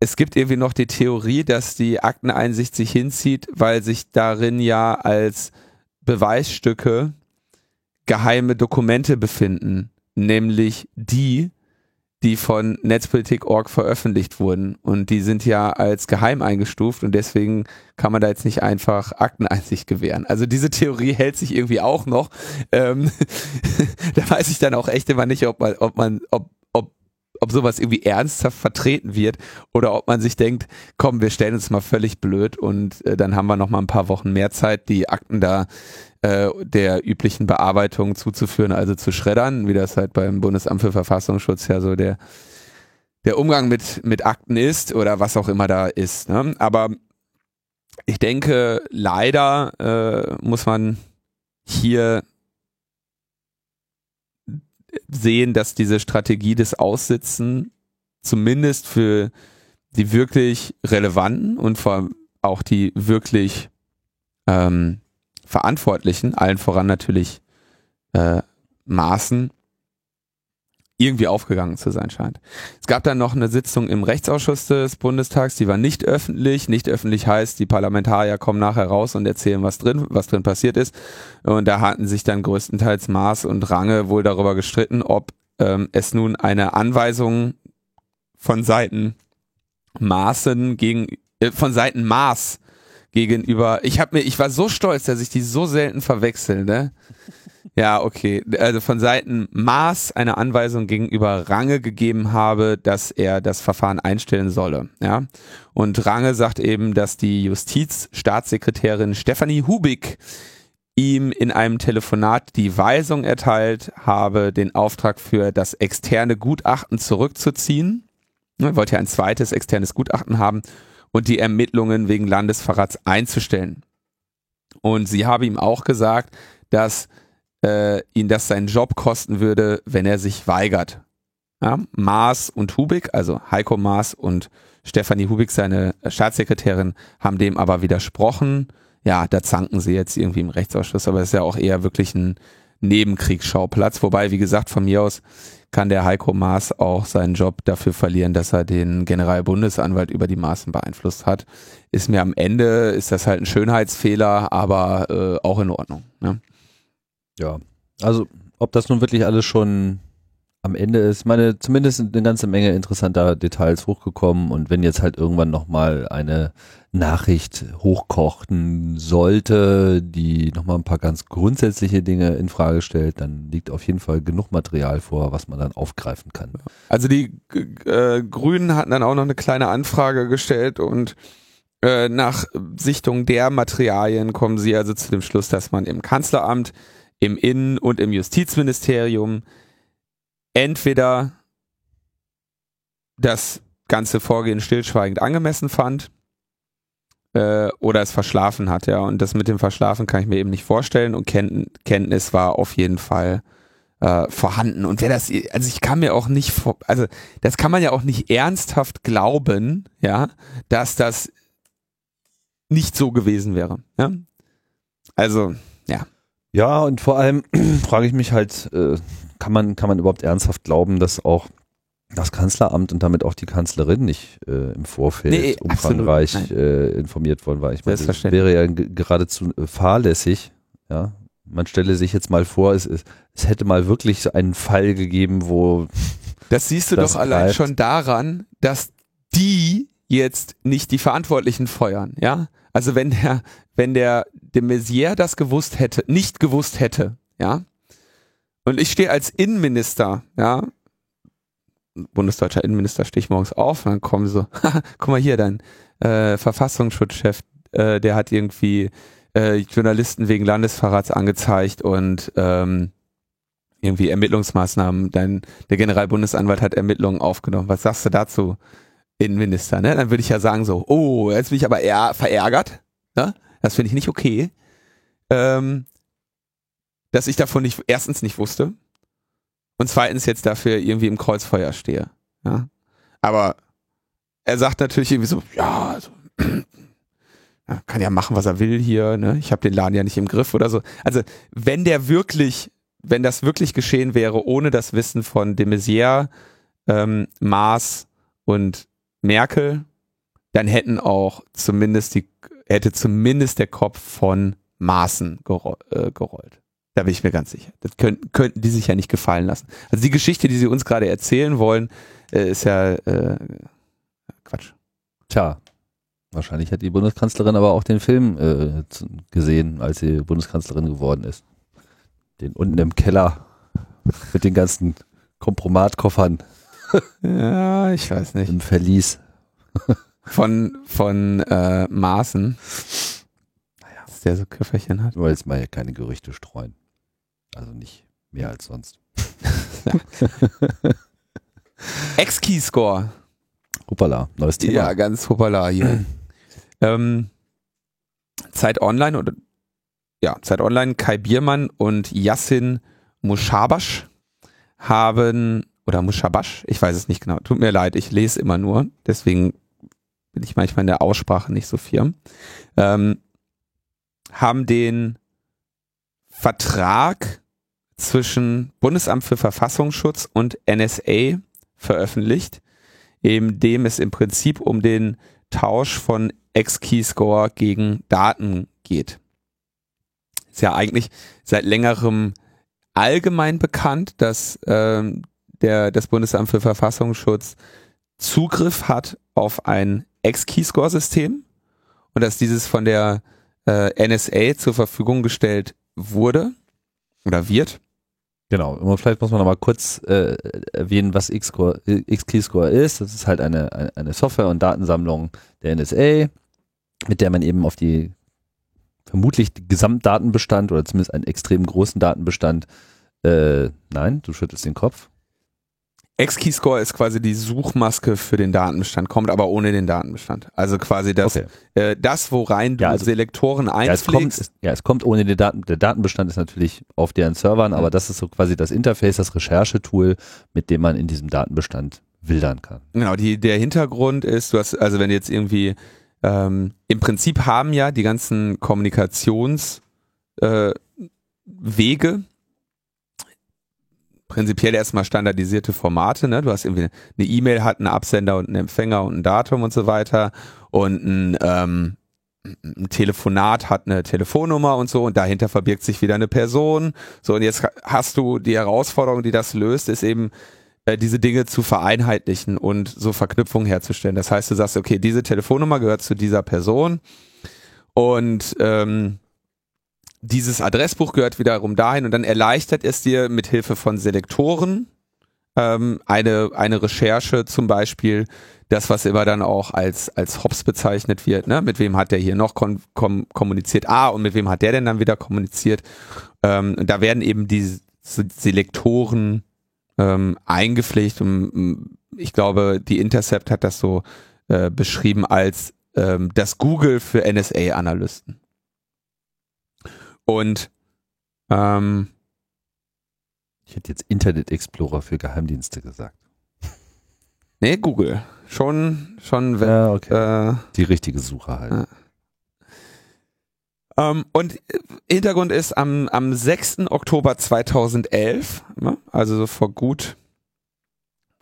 es gibt irgendwie noch die Theorie, dass die Akteneinsicht sich hinzieht, weil sich darin ja als Beweisstücke geheime Dokumente befinden, nämlich die, die von Netzpolitik.org veröffentlicht wurden. Und die sind ja als geheim eingestuft und deswegen kann man da jetzt nicht einfach Akteneinsicht gewähren. Also diese Theorie hält sich irgendwie auch noch. Ähm, da weiß ich dann auch echt immer nicht, ob man, ob man, ob, ob, ob sowas irgendwie ernsthaft vertreten wird oder ob man sich denkt, komm, wir stellen uns mal völlig blöd und äh, dann haben wir noch mal ein paar Wochen mehr Zeit, die Akten da äh, der üblichen Bearbeitung zuzuführen, also zu schreddern, wie das halt beim Bundesamt für Verfassungsschutz ja so der, der Umgang mit, mit Akten ist oder was auch immer da ist. Ne? Aber ich denke, leider äh, muss man hier sehen, dass diese Strategie des Aussitzen zumindest für die wirklich relevanten und vor allem auch die wirklich ähm, Verantwortlichen, allen voran natürlich äh, Maßen, irgendwie aufgegangen zu sein scheint. Es gab dann noch eine Sitzung im Rechtsausschuss des Bundestags, die war nicht öffentlich. Nicht öffentlich heißt, die Parlamentarier kommen nachher raus und erzählen, was drin, was drin passiert ist. Und da hatten sich dann größtenteils Maß und Range wohl darüber gestritten, ob ähm, es nun eine Anweisung von Seiten Maßen gegen äh, von Seiten Maß gegenüber. Ich habe mir, ich war so stolz, dass ich die so selten verwechsel, ne? Ja, okay. Also von Seiten Maas eine Anweisung gegenüber Range gegeben habe, dass er das Verfahren einstellen solle. Ja. Und Range sagt eben, dass die Justizstaatssekretärin Stefanie Hubig ihm in einem Telefonat die Weisung erteilt habe, den Auftrag für das externe Gutachten zurückzuziehen. Er wollte ja ein zweites externes Gutachten haben und die Ermittlungen wegen Landesverrats einzustellen. Und sie habe ihm auch gesagt, dass äh, ihn das seinen Job kosten würde, wenn er sich weigert. Ja, Maas und Hubig, also Heiko Maas und Stefanie Hubig, seine Staatssekretärin, haben dem aber widersprochen. Ja, da zanken sie jetzt irgendwie im Rechtsausschuss, aber es ist ja auch eher wirklich ein Nebenkriegsschauplatz. Wobei, wie gesagt, von mir aus kann der Heiko Maas auch seinen Job dafür verlieren, dass er den Generalbundesanwalt über die Maßen beeinflusst hat. Ist mir am Ende, ist das halt ein Schönheitsfehler, aber äh, auch in Ordnung. Ne? Ja, also ob das nun wirklich alles schon am Ende ist, meine, zumindest eine ganze Menge interessanter Details hochgekommen und wenn jetzt halt irgendwann nochmal eine Nachricht hochkochten sollte, die nochmal ein paar ganz grundsätzliche Dinge in Frage stellt, dann liegt auf jeden Fall genug Material vor, was man dann aufgreifen kann. Also die äh, Grünen hatten dann auch noch eine kleine Anfrage gestellt und äh, nach Sichtung der Materialien kommen sie also zu dem Schluss, dass man im Kanzleramt, im Innen- und im Justizministerium entweder das ganze Vorgehen stillschweigend angemessen fand äh, oder es verschlafen hat, ja. Und das mit dem Verschlafen kann ich mir eben nicht vorstellen und Ken Kenntnis war auf jeden Fall äh, vorhanden. Und wer das, also ich kann mir auch nicht, vor, also das kann man ja auch nicht ernsthaft glauben, ja, dass das nicht so gewesen wäre. Ja? Also, ja. Ja, und vor allem frage ich mich halt, äh, kann man, kann man überhaupt ernsthaft glauben, dass auch das Kanzleramt und damit auch die Kanzlerin nicht äh, im Vorfeld nee, umfangreich äh, informiert worden war. Ich meine, das wäre ja geradezu äh, fahrlässig. Ja, man stelle sich jetzt mal vor, es, es, es hätte mal wirklich so einen Fall gegeben, wo das siehst du das doch allein schon daran, dass die jetzt nicht die Verantwortlichen feuern, ja? Also wenn der, wenn der de Maizière das gewusst hätte, nicht gewusst hätte, ja, und ich stehe als Innenminister, ja, bundesdeutscher Innenminister, stehe ich morgens auf und dann kommen so, guck mal hier, dein äh, Verfassungsschutzchef, äh, der hat irgendwie äh, Journalisten wegen Landesverrats angezeigt und ähm, irgendwie Ermittlungsmaßnahmen, dein, der Generalbundesanwalt hat Ermittlungen aufgenommen. Was sagst du dazu, Innenminister? Ne? Dann würde ich ja sagen so, oh, jetzt bin ich aber eher verärgert. Ne? Das finde ich nicht okay. Ähm, dass ich davon nicht, erstens nicht wusste und zweitens jetzt dafür irgendwie im Kreuzfeuer stehe. Ja? Aber er sagt natürlich irgendwie so, ja, also, ja, kann ja machen, was er will hier, ne? Ich habe den Laden ja nicht im Griff oder so. Also, wenn der wirklich, wenn das wirklich geschehen wäre, ohne das Wissen von de Maizière, ähm, Maas und Merkel, dann hätten auch zumindest die, hätte zumindest der Kopf von Maßen äh, gerollt. Da bin ich mir ganz sicher. Das könnten, könnten die sich ja nicht gefallen lassen. Also die Geschichte, die sie uns gerade erzählen wollen, äh, ist ja äh, Quatsch. Tja, wahrscheinlich hat die Bundeskanzlerin aber auch den Film äh, gesehen, als sie Bundeskanzlerin geworden ist. Den unten im Keller mit den ganzen Kompromatkoffern Ja, ich weiß nicht. im Verlies. Von, von äh, Maaßen. Dass der so Köfferchen hat. Ich wollte jetzt mal hier keine Gerüchte streuen. Also nicht mehr als sonst. Ex-Keyscore. Hoppala, neues Thema. Ja, ganz hoppala hier. ähm, Zeit Online oder ja, Zeit Online, Kai Biermann und Yassin Mushabash haben oder Mushabash, ich weiß es nicht genau. Tut mir leid, ich lese immer nur, deswegen bin ich manchmal in der Aussprache nicht so firm. Ähm, haben den Vertrag zwischen Bundesamt für Verfassungsschutz und NSA veröffentlicht, in dem es im Prinzip um den Tausch von X-Keyscore gegen Daten geht. Ist ja eigentlich seit längerem allgemein bekannt, dass ähm, der, das Bundesamt für Verfassungsschutz Zugriff hat auf ein X-Keyscore-System und dass dieses von der äh, NSA zur Verfügung gestellt wurde oder wird. Genau, vielleicht muss man noch mal kurz äh, erwähnen, was X-Core- X-Keyscore ist. Das ist halt eine, eine, Software- und Datensammlung der NSA, mit der man eben auf die vermutlich Gesamtdatenbestand oder zumindest einen extrem großen Datenbestand, äh, nein, du schüttelst den Kopf. X-Keyscore ist quasi die Suchmaske für den Datenbestand, kommt aber ohne den Datenbestand. Also quasi das, Okay. äh, das worein du Ja, also- Selektoren Ja es, kommt, einpflegst. es, ja, es kommt ohne den Daten. Der Datenbestand ist natürlich auf deren Servern, aber das ist so quasi das Interface, das Recherchetool, mit dem man in diesem Datenbestand wildern kann. Genau, die, der Hintergrund ist, du hast, also wenn jetzt irgendwie, ähm, im Prinzip haben ja die ganzen Kommunikationswege äh, Wege prinzipiell erstmal standardisierte Formate, ne? Du hast irgendwie eine E-Mail hat einen Absender und einen Empfänger und ein Datum und so weiter und ein, ähm, ein Telefonat hat eine Telefonnummer und so und dahinter verbirgt sich wieder eine Person. So und jetzt hast du die Herausforderung, die das löst, ist eben äh, diese Dinge zu vereinheitlichen und so Verknüpfungen herzustellen. Das heißt, du sagst, okay, diese Telefonnummer gehört zu dieser Person und ähm, dieses Adressbuch gehört wiederum dahin und dann erleichtert es dir mit Hilfe von Selektoren ähm, eine, eine Recherche zum Beispiel, das, was immer dann auch als, als Hops bezeichnet wird, ne? mit wem hat der hier noch kon kom kommuniziert, ah, und mit wem hat der denn dann wieder kommuniziert, ähm, da werden eben die Selektoren ähm, eingepflegt und ich glaube, die Intercept hat das so äh, beschrieben als ähm, das Google für NSA-Analysten. Und ähm, Ich hätte jetzt Internet Explorer für Geheimdienste gesagt. nee, Google. Schon, schon, Ja, okay. äh, Die richtige Suche halt. Ähm, und äh, Hintergrund ist am, am 6. Oktober 2011, ne, also so vor gut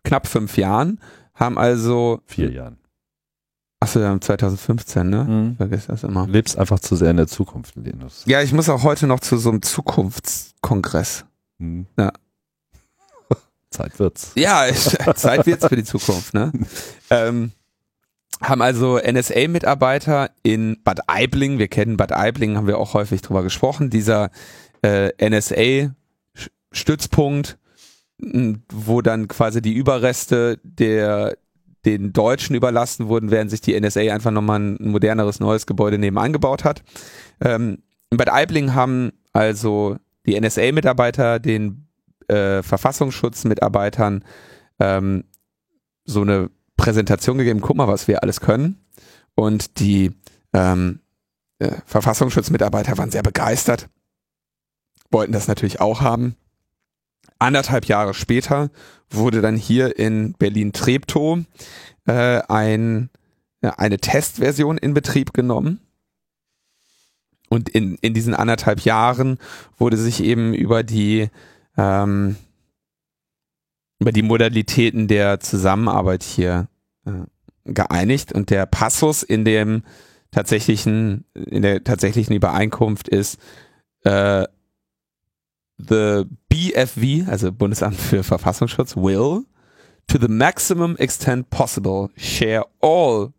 knapp fünf Jahren, haben also, Vier Jahren. Achso, ja, 2015, ne? Mhm. Ich vergesse das immer. Du lebst einfach zu sehr in der Zukunft, Linus. Ja, ich muss auch heute noch zu so einem Zukunftskongress. Mhm. Ja. Zeit wird's. Ja, Zeit wird's für die Zukunft, ne? ähm, haben also NSA-Mitarbeiter in Bad Aibling, wir kennen Bad Aibling, haben wir auch häufig drüber gesprochen, dieser äh, NSA-Stützpunkt, wo dann quasi die Überreste der den Deutschen überlassen wurden, während sich die NSA einfach nochmal ein moderneres neues Gebäude nebenan gebaut hat. Ähm, in Bad Aibling haben also die NSA-Mitarbeiter den äh, Verfassungsschutzmitarbeitern ähm, so eine Präsentation gegeben, guck mal, was wir alles können. Und die ähm, äh, Verfassungsschutzmitarbeiter waren sehr begeistert, wollten das natürlich auch haben. Anderthalb Jahre später wurde dann hier in Berlin-Treptow äh, ein, eine Testversion in Betrieb genommen. Und in, in diesen anderthalb Jahren wurde sich eben über die ähm, über die Modalitäten der Zusammenarbeit hier äh, geeinigt und der Passus in dem tatsächlichen in der tatsächlichen Übereinkunft ist äh, the BFV, also Bundesamt für Verfassungsschutz, will to the maximum extent possible share all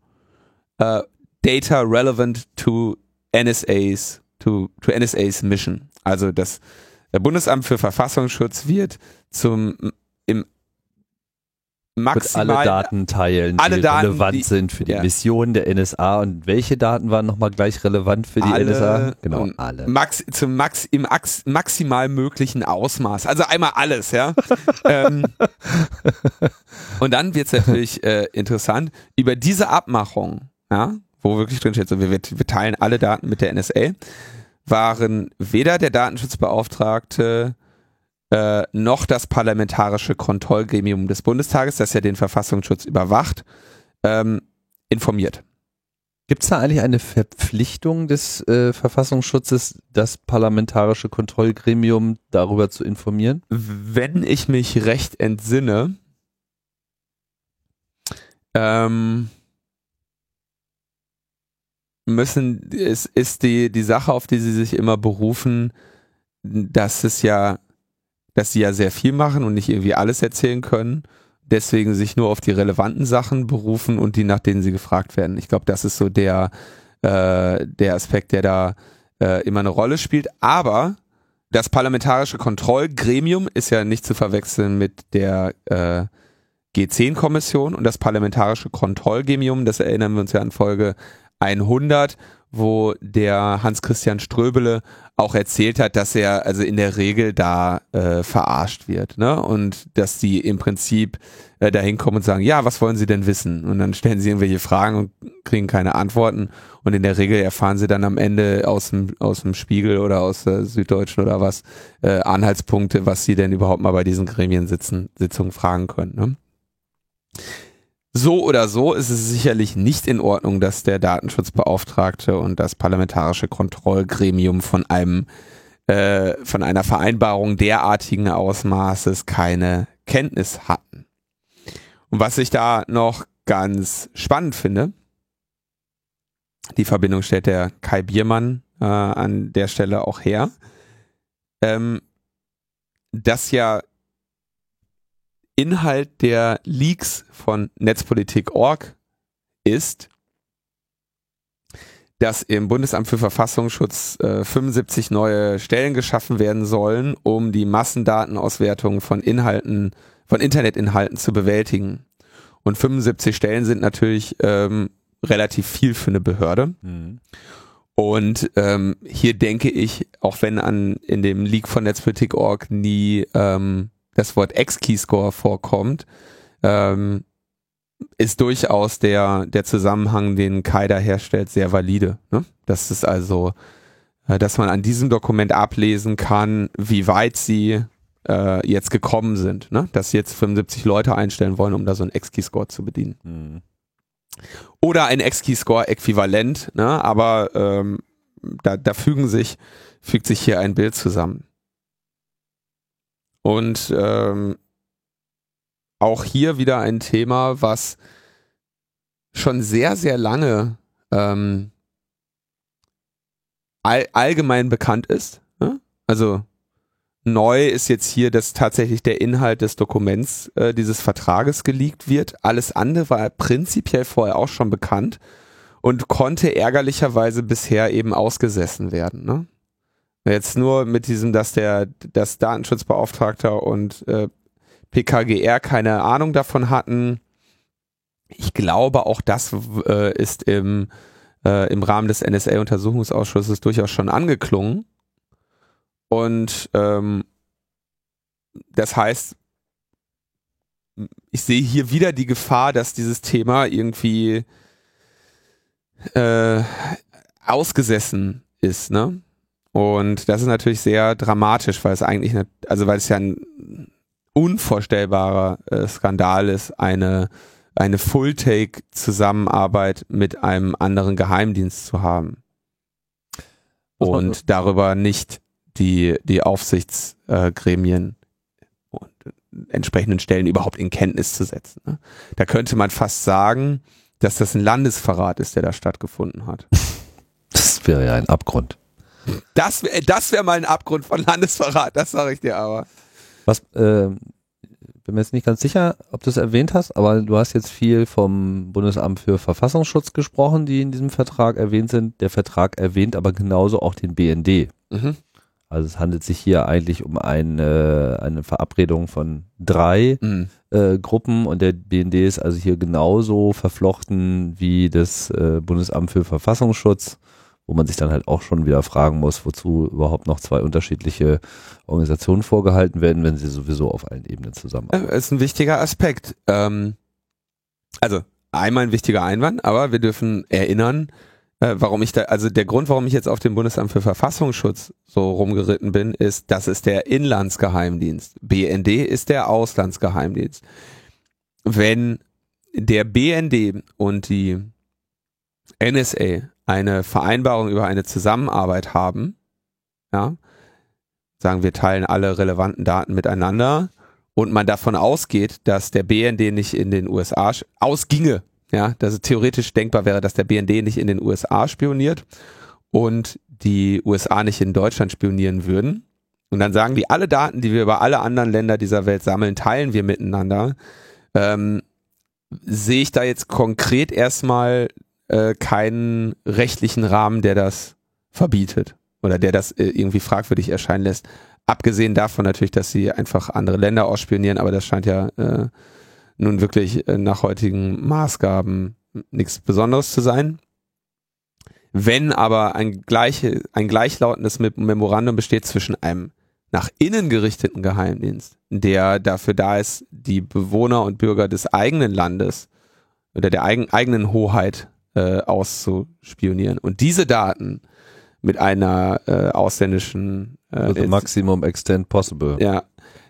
uh, data relevant to NSA's to, to NSA's mission. Also das Bundesamt für Verfassungsschutz wird zum im maximal alle Daten teilen, alle die Daten, relevant die, sind für die ja. Mission der NSA. Und welche Daten waren nochmal gleich relevant für die alle, NSA? Genau, alle. Max, zum Max, im Max, maximal möglichen Ausmaß. Also einmal alles, ja. ähm, und dann wird's natürlich äh, interessant, über diese Abmachung, ja, wo wirklich drin steht, so wir, wir teilen alle Daten mit der NSA, waren weder der Datenschutzbeauftragte äh, noch das parlamentarische Kontrollgremium des Bundestages, das ja den Verfassungsschutz überwacht, ähm, informiert. Gibt es da eigentlich eine Verpflichtung des äh, Verfassungsschutzes, das parlamentarische Kontrollgremium darüber zu informieren? Wenn ich mich recht entsinne, ähm, müssen, ist, ist die, die Sache, auf die sie sich immer berufen, dass es ja, dass sie ja sehr viel machen und nicht irgendwie alles erzählen können, deswegen sich nur auf die relevanten Sachen berufen und die, nach denen sie gefragt werden. Ich glaube, das ist so der, äh, der Aspekt, der da äh, immer eine Rolle spielt. Aber das parlamentarische Kontrollgremium ist ja nicht zu verwechseln mit der äh, G10-Kommission und das parlamentarische Kontrollgremium, das erinnern wir uns ja an Folge 100, wo der Hans-Christian Ströbele auch erzählt hat, dass er also in der Regel da äh, verarscht wird, ne? Und dass die im Prinzip äh, da hinkommen und sagen, ja, was wollen sie denn wissen? Und dann stellen sie irgendwelche Fragen und kriegen keine Antworten. Und in der Regel erfahren sie dann am Ende aus dem, aus dem Spiegel oder aus der Süddeutschen oder was, äh, Anhaltspunkte, was sie denn überhaupt mal bei diesen Gremiensitzungen fragen können. Ne? So oder so ist es sicherlich nicht in Ordnung, dass der Datenschutzbeauftragte und das parlamentarische Kontrollgremium von einem äh, von einer Vereinbarung derartigen Ausmaßes keine Kenntnis hatten. Und was ich da noch ganz spannend finde, die Verbindung stellt der Kai Biermann äh, an der Stelle auch her, ähm, dass ja Inhalt der Leaks von Netzpolitik.org ist, dass im Bundesamt für Verfassungsschutz äh, 75 neue Stellen geschaffen werden sollen, um die Massendatenauswertung von Inhalten, von Internetinhalten zu bewältigen. Und 75 Stellen sind natürlich ähm, relativ viel für eine Behörde. Mhm. Und ähm, hier denke ich, auch wenn an in dem Leak von Netzpolitik.org nie ähm, das Wort X-Keyscore vorkommt, ähm, ist durchaus der, der Zusammenhang, den Kai da herstellt, sehr valide. Ne? Das ist also, äh, dass man an diesem Dokument ablesen kann, wie weit sie äh, jetzt gekommen sind. Ne? Dass sie jetzt 75 Leute einstellen wollen, um da so einen X-Keyscore zu bedienen. Mhm. Oder ein X-Keyscore-Äquivalent, ne? aber ähm, da, da fügen sich, fügt sich hier ein Bild zusammen. Und ähm, auch hier wieder ein Thema, was schon sehr, sehr lange ähm, all, allgemein bekannt ist. Ne? Also neu ist jetzt hier, dass tatsächlich der Inhalt des Dokuments äh, dieses Vertrages geleakt wird. Alles andere war prinzipiell vorher auch schon bekannt und konnte ärgerlicherweise bisher eben ausgesessen werden. Ne? Jetzt nur mit diesem, dass der das Datenschutzbeauftragter und äh, PKGR keine Ahnung davon hatten. Ich glaube, auch das äh, ist im, äh, im Rahmen des NSA-Untersuchungsausschusses durchaus schon angeklungen. Und ähm, das heißt, ich sehe hier wieder die Gefahr, dass dieses Thema irgendwie äh, ausgesessen ist, ne? Und das ist natürlich sehr dramatisch, weil es eigentlich, eine, also weil es ja ein unvorstellbarer äh, Skandal ist, eine, eine Full-Take-Zusammenarbeit mit einem anderen Geheimdienst zu haben. Und darüber nicht die, die Aufsichtsgremien äh, und entsprechenden Stellen überhaupt in Kenntnis zu setzen. Ne? Da könnte man fast sagen, dass das ein Landesverrat ist, der da stattgefunden hat. Das wäre ja ein Abgrund. Das, das wäre mal ein Abgrund von Landesverrat, das sage ich dir aber. Was, äh, bin mir jetzt nicht ganz sicher, ob du es erwähnt hast, aber du hast jetzt viel vom Bundesamt für Verfassungsschutz gesprochen, die in diesem Vertrag erwähnt sind. Der Vertrag erwähnt aber genauso auch den BND. Mhm. Also es handelt sich hier eigentlich um eine, eine Verabredung von drei Mhm. äh, Gruppen und der BND ist also hier genauso verflochten wie das äh, Bundesamt für Verfassungsschutz, man sich dann halt auch schon wieder fragen muss, wozu überhaupt noch zwei unterschiedliche Organisationen vorgehalten werden, wenn sie sowieso auf allen Ebenen zusammenarbeiten. Ja, ist ein wichtiger Aspekt. Ähm, also einmal ein wichtiger Einwand, aber wir dürfen erinnern, äh, warum ich da, also der Grund, warum ich jetzt auf dem Bundesamt für Verfassungsschutz so rumgeritten bin, ist, das ist der Inlandsgeheimdienst. BND ist der Auslandsgeheimdienst. Wenn der BND und die NSA eine Vereinbarung über eine Zusammenarbeit haben, ja, sagen wir teilen alle relevanten Daten miteinander und man davon ausgeht, dass der BND nicht in den USA ausginge, ja, dass es theoretisch denkbar wäre, dass der BND nicht in den USA spioniert und die USA nicht in Deutschland spionieren würden. Und dann sagen die, alle Daten, die wir über alle anderen Länder dieser Welt sammeln, teilen wir miteinander. Ähm, sehe ich da jetzt konkret erstmal äh, keinen rechtlichen Rahmen, der das verbietet oder der das äh, irgendwie fragwürdig erscheinen lässt. Abgesehen davon natürlich, dass sie einfach andere Länder ausspionieren, aber das scheint ja äh, nun wirklich äh, nach heutigen Maßgaben nichts Besonderes zu sein. Wenn aber ein, gleiche, ein gleichlautendes Mem- Memorandum besteht zwischen einem nach innen gerichteten Geheimdienst, der dafür da ist, die Bewohner und Bürger des eigenen Landes oder der eigen, eigenen Hoheit äh, auszuspionieren und diese Daten mit einer äh, ausländischen äh, With the maximum extent possible. ja,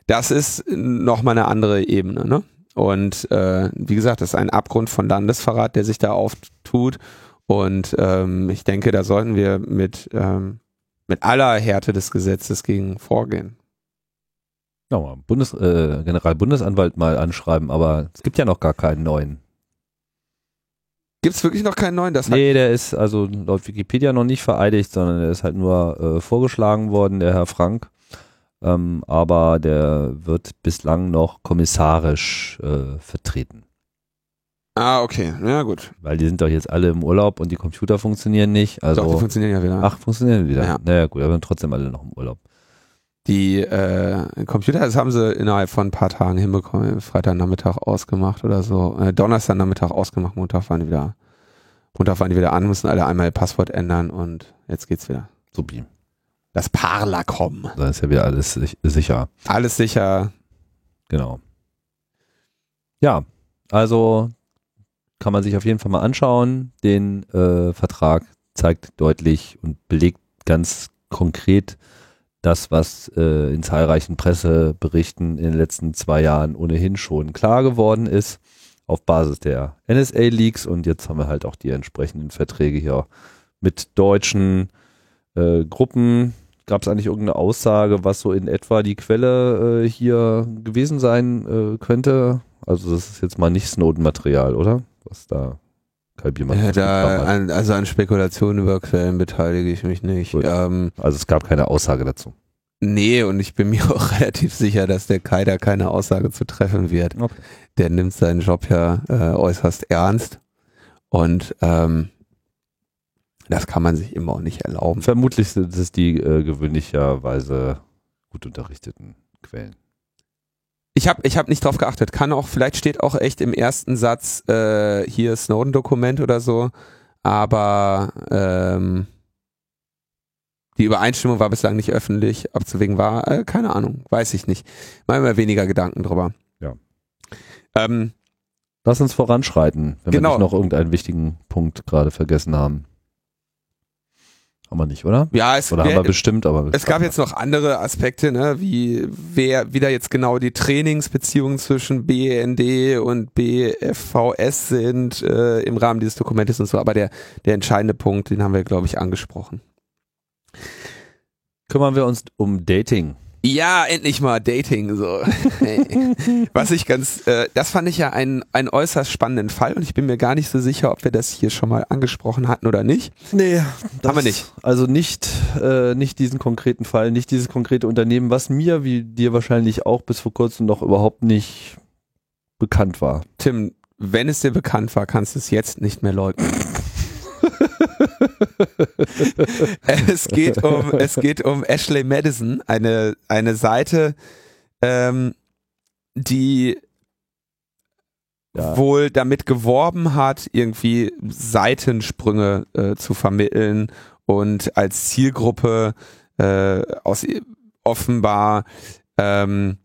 das ist nochmal eine andere Ebene, ne? Und äh, wie gesagt, das ist ein Abgrund von Landesverrat, der sich da auftut. Und ähm, ich denke, da sollten wir mit, ähm, mit aller Härte des Gesetzes gegen vorgehen. Ja, mal Bundes, äh, Generalbundesanwalt mal anschreiben, aber es gibt ja noch gar keinen neuen. Gibt es wirklich noch keinen neuen? Das Nee, der ist also laut Wikipedia noch nicht vereidigt, sondern der ist halt nur äh, vorgeschlagen worden, der Herr Frank. Ähm, aber der wird bislang noch kommissarisch äh, vertreten. ah, okay. Ja, gut. Weil die sind doch jetzt alle im Urlaub und die Computer funktionieren nicht. Also, Doch, die funktionieren ja wieder. ach, funktionieren wieder. Ja. Naja, gut, aber sind trotzdem alle noch im Urlaub. Die äh, Computer, das haben sie innerhalb von ein paar Tagen hinbekommen. Freitagnachmittag ausgemacht oder so. Äh, Donnerstagnachmittag ausgemacht, Montag waren die wieder, Montag waren die wieder an, mussten alle einmal ihr Passwort ändern und jetzt geht's wieder. Supi. Das Parlacom. Da ist ja wieder alles sich, sicher. Alles sicher. Genau. Ja, also kann man sich auf jeden Fall mal anschauen. Den äh, Vertrag zeigt deutlich und belegt ganz konkret das, was äh, in zahlreichen Presseberichten in den letzten zwei Jahren ohnehin schon klar geworden ist, auf Basis der NSA-Leaks. Und jetzt haben wir halt auch die entsprechenden Verträge hier mit deutschen äh, Gruppen. Gab es eigentlich irgendeine Aussage, was so in etwa die Quelle äh, hier gewesen sein äh, könnte? Also das ist jetzt mal nicht Snowden-Material, oder? Was da Ja, da, an, also an Spekulationen über Quellen beteilige ich mich nicht. Ähm, Also es gab keine Aussage dazu. nee, und ich bin mir auch relativ sicher, dass der Kai da keine Aussage zu treffen wird. Okay. Der nimmt seinen Job ja äh, äußerst ernst. Und ähm, das kann man sich immer auch nicht erlauben. Vermutlich sind es die äh, gewöhnlicherweise gut unterrichteten Quellen. Ich habe ich hab nicht drauf geachtet. Kann auch, vielleicht steht auch echt im ersten Satz äh, hier Snowden-Dokument oder so, aber ähm, die Übereinstimmung war bislang nicht öffentlich. Ob zu wegen war, äh, keine Ahnung, weiß ich nicht. Mal immer weniger Gedanken drüber. Ja. Ähm, Lass uns voranschreiten, wenn Genau. wir nicht noch irgendeinen wichtigen Punkt gerade vergessen haben. Haben wir nicht, oder? ja, es, Oder haben wer- wir bestimmt, aber es gab jetzt noch andere Aspekte, ne, wie wer wie da jetzt genau die Trainingsbeziehungen zwischen BND und BFVS sind äh, im Rahmen dieses Dokumentes und so. Aber der der entscheidende Punkt, den haben wir glaube ich angesprochen. kümmern wir uns um Dating. Ja, endlich mal Dating. So. Was ich ganz, äh, das fand ich ja einen, einen äußerst spannenden Fall und ich bin mir gar nicht so sicher, ob wir das hier schon mal angesprochen hatten oder nicht. Nee, Haben wir nicht. Also nicht, äh, nicht diesen konkreten Fall, nicht dieses konkrete Unternehmen, was mir, wie dir wahrscheinlich auch bis vor kurzem noch überhaupt nicht bekannt war. Tim, wenn es dir bekannt war, kannst du es jetzt nicht mehr leugnen. es geht um, es geht um Ashley Madison, eine, eine Seite, ähm, die Ja. wohl damit geworben hat, irgendwie Seitensprünge äh, zu vermitteln und als Zielgruppe äh, aus offenbar ähm,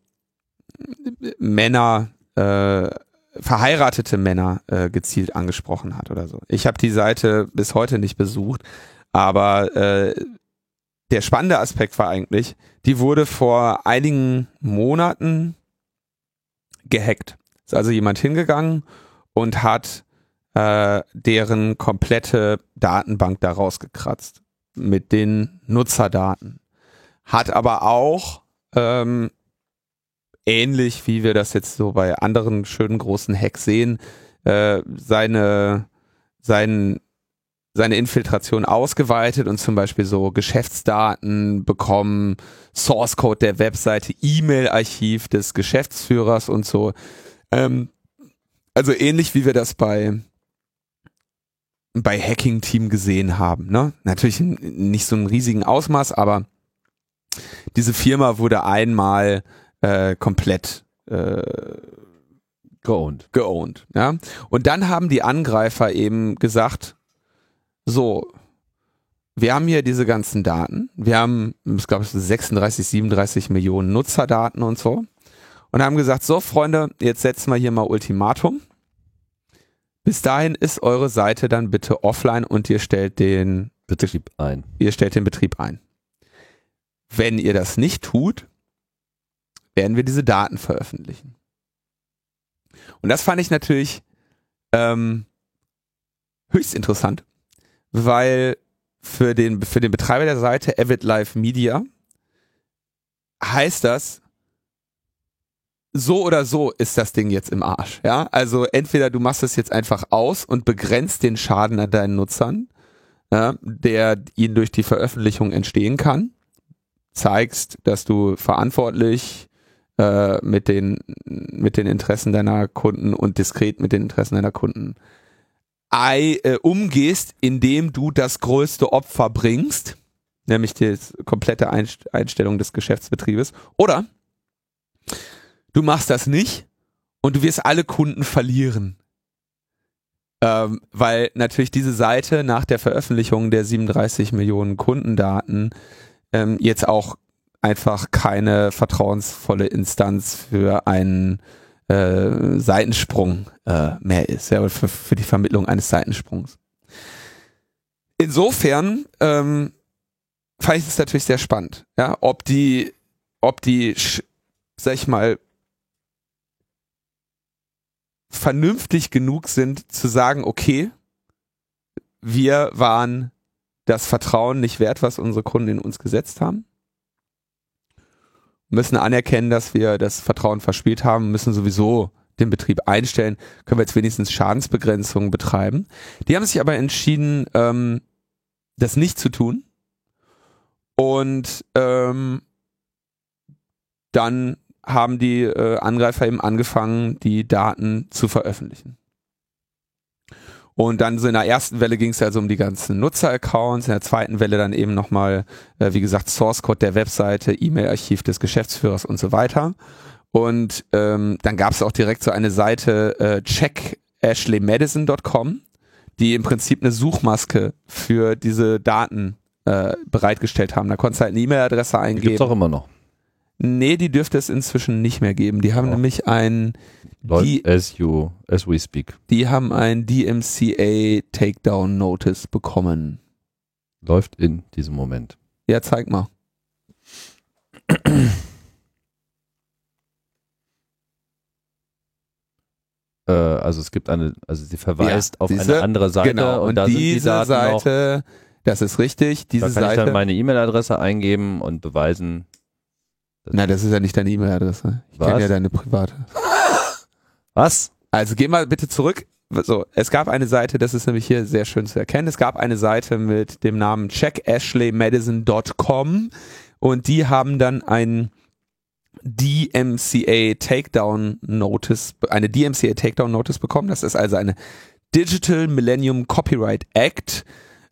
Männer, äh, verheiratete Männer äh, gezielt angesprochen hat oder so. Ich habe die Seite bis heute nicht besucht, aber äh, der spannende Aspekt war eigentlich, die wurde vor einigen Monaten gehackt. Ist also jemand hingegangen und hat äh, deren komplette Datenbank da rausgekratzt mit den Nutzerdaten. Hat aber auch ähm, ähnlich wie wir das jetzt so bei anderen schönen großen Hacks sehen, äh, seine, sein, seine Infiltration ausgeweitet und zum Beispiel so Geschäftsdaten bekommen, Source Code der Webseite, E-Mail-Archiv des Geschäftsführers und so. Ähm, also ähnlich wie wir das bei bei Hacking Team gesehen haben. Ne? Natürlich nicht so einen riesigen Ausmaß, aber diese Firma wurde einmal äh, komplett äh, Geowned. geowned. Ja? Und dann haben die Angreifer eben gesagt, so, wir haben hier diese ganzen Daten, wir haben, ich glaube, 36, 37 Millionen Nutzerdaten und so. Und haben gesagt, so Freunde, jetzt setzen wir hier mal Ultimatum. Bis dahin ist eure Seite dann bitte offline und ihr stellt den, Betrieb ein. ihr stellt den Betrieb ein. Wenn ihr das nicht tut, werden wir diese Daten veröffentlichen. Und das fand ich natürlich ähm, höchst interessant, weil für den, für den Betreiber der Seite Avid Live Media heißt das, so oder so ist das Ding jetzt im Arsch. Ja, also entweder du machst es jetzt einfach aus und begrenzt den Schaden an deinen Nutzern, ja, der ihnen durch die Veröffentlichung entstehen kann, zeigst, dass du verantwortlich äh, mit den mit den Interessen deiner Kunden und diskret mit den Interessen deiner Kunden ei, äh, umgehst, indem du das größte Opfer bringst, nämlich die komplette Einst Einstellung des Geschäftsbetriebes, oder du machst das nicht und du wirst alle Kunden verlieren. Ähm, weil natürlich diese Seite nach der Veröffentlichung der 37 Millionen Kundendaten ähm, jetzt auch einfach keine vertrauensvolle Instanz für einen äh, Seitensprung äh, mehr ist, ja, für, für die Vermittlung eines Seitensprungs. Insofern ähm, fand ich es natürlich sehr spannend, ja, ob die, ob die, sag ich mal, vernünftig genug sind zu sagen, okay, wir waren das Vertrauen nicht wert, was unsere Kunden in uns gesetzt haben. Müssen anerkennen, dass wir das Vertrauen verspielt haben, müssen sowieso den Betrieb einstellen, können wir jetzt wenigstens Schadensbegrenzung betreiben. Die haben sich aber entschieden, ähm, das nicht zu tun. Und ähm, dann haben die äh, Angreifer eben angefangen, die Daten zu veröffentlichen. Und dann so in der ersten Welle ging es also um die ganzen Nutzeraccounts, in der zweiten Welle dann eben nochmal, äh, wie gesagt, Source Code der Webseite, E-Mail-Archiv des Geschäftsführers und so weiter. Und ähm, dann gab es auch direkt so eine Seite äh, checkashleymadison.com, die im Prinzip eine Suchmaske für diese Daten äh, bereitgestellt haben. Da konntest du halt eine E-Mail-Adresse Die eingeben. gibt's auch immer noch. Nee, die dürfte es inzwischen nicht mehr geben. Die haben Oh. nämlich ein, Die- as you, as we speak. die haben ein DMCA Takedown Notice bekommen. Läuft in diesem Moment. Ja, zeig mal. Äh, also es gibt eine, also sie verweist Ja, auf siehste? eine andere Seite genau. und, Und, da sind die diese Daten noch. Seite, das ist richtig, diese Da kann ich Seite. dann meine E-Mail-Adresse eingeben und beweisen, Na, das ist ja nicht deine E-Mail-Adresse. Ich kenne ja deine private. Was? Also geh mal bitte zurück. So, es gab eine Seite, das ist nämlich hier sehr schön zu erkennen. Es gab eine Seite mit dem Namen checkashleymadison.com und die haben dann ein DMCA Takedown Notice, eine DMCA Takedown Notice bekommen. Das ist also eine Digital Millennium Copyright Act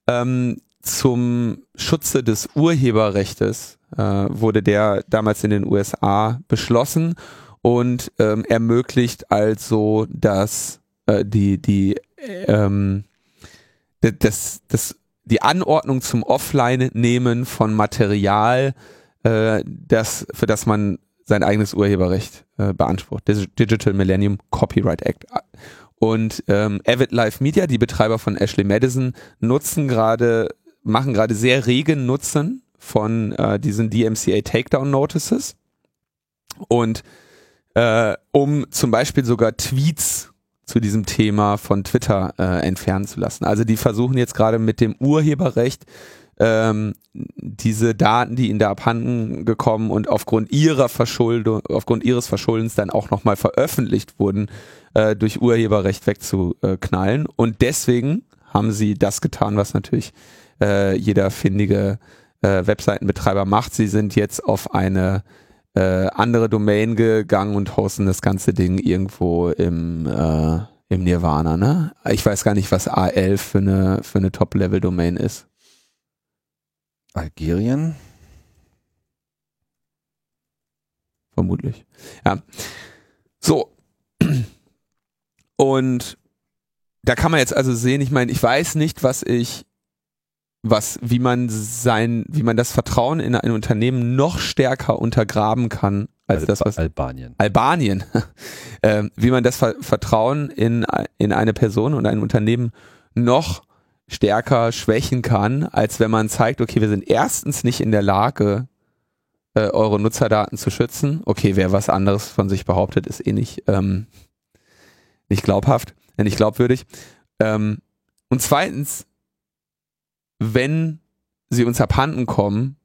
ähm, zum Schutze des Urheberrechtes äh, wurde der damals in den USA beschlossen und ähm, ermöglicht also, dass äh, die die ähm, das, das die Anordnung zum Offline-Nehmen von Material, äh, das für das man sein eigenes Urheberrecht äh, beansprucht. Dig- Digital Millennium Copyright Act. Und ähm, Avid Live Media, die Betreiber von Ashley Madison, nutzen gerade, machen gerade sehr regen Nutzen von äh, diesen DMCA Takedown Notices. Und äh, um zum Beispiel sogar Tweets zu diesem Thema von Twitter äh, entfernen zu lassen. Also die versuchen jetzt gerade mit dem Urheberrecht ähm, diese Daten, die ihnen da abhanden gekommen und aufgrund ihrer Verschuldung, aufgrund ihres Verschuldens dann auch nochmal veröffentlicht wurden, äh, durch Urheberrecht wegzuknallen. Und deswegen haben sie das getan, was natürlich äh, jeder findige äh, Webseitenbetreiber macht. Sie sind jetzt auf eine äh, andere Domain gegangen und hosten das ganze Ding irgendwo im, äh, im Nirvana, ne? Ich weiß gar nicht, was A11 für eine, für eine Top-Level-Domain ist. Algerien? vermutlich. Ja. So. Und da kann man jetzt also sehen, ich meine, ich weiß nicht, was ich, was, wie man sein, wie man das Vertrauen in ein Unternehmen noch stärker untergraben kann, als Al das, was Albanien. Albanien, ähm, wie man das Ver Vertrauen in, in eine Person und ein Unternehmen noch stärker schwächen kann, als wenn man zeigt, okay, wir sind erstens nicht in der Lage, äh, eure Nutzerdaten zu schützen. Okay, wer was anderes von sich behauptet, ist eh nicht, ähm, nicht glaubhaft, äh, nicht glaubwürdig. Ähm, und zweitens, wenn sie uns abhanden kommen,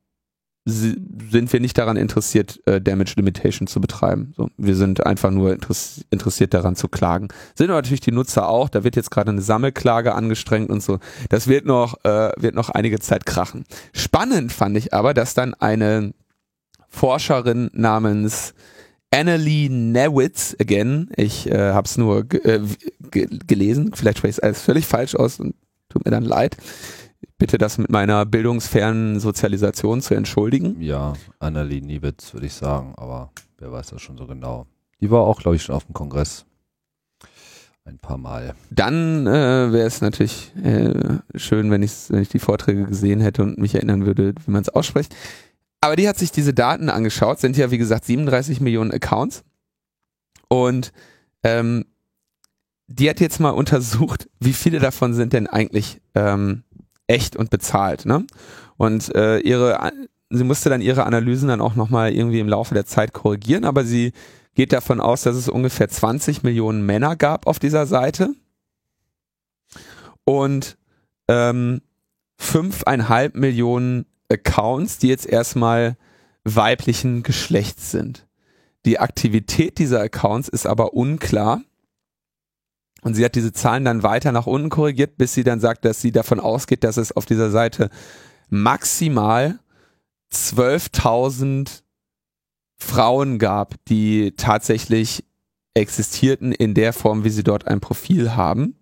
si- sind wir nicht daran interessiert, äh, Damage Limitation zu betreiben. So, wir sind einfach nur interess interessiert daran zu klagen. Sind natürlich die Nutzer auch. Da wird jetzt gerade eine Sammelklage angestrengt und so. Das wird noch, äh, wird noch einige Zeit krachen. Spannend fand ich aber, dass dann eine Forscherin namens Annalie Newitz, again, ich äh, habe es nur äh, ge gelesen, vielleicht spreche ich es alles völlig falsch aus und tut mir dann leid. Bitte das mit meiner bildungsfernen Sozialisation zu entschuldigen. Ja, Annalie Niewitz, würde ich sagen, aber wer weiß das schon so genau. Die war auch, glaube ich, schon auf dem Kongress. Ein paar Mal. Dann äh, wäre es natürlich äh, schön, wenn, wenn ich die Vorträge gesehen hätte und mich erinnern würde, wie man es ausspricht. Aber die hat sich diese Daten angeschaut, sind ja wie gesagt 37 Millionen Accounts. Und ähm, die hat jetzt mal untersucht, wie viele davon sind denn eigentlich ähm, echt und bezahlt. Ne? Und äh, ihre, sie musste dann ihre Analysen dann auch nochmal irgendwie im Laufe der Zeit korrigieren, aber sie geht davon aus, dass es ungefähr 20 Millionen Männer gab auf dieser Seite und ähm, fünfeinhalb Millionen Accounts, die jetzt erstmal weiblichen Geschlechts sind. Die Aktivität dieser Accounts ist aber unklar. Und sie hat diese Zahlen dann weiter nach unten korrigiert, bis sie dann sagt, dass sie davon ausgeht, dass es auf dieser Seite maximal 12.000 Frauen gab, die tatsächlich existierten in der Form, wie sie dort ein Profil haben.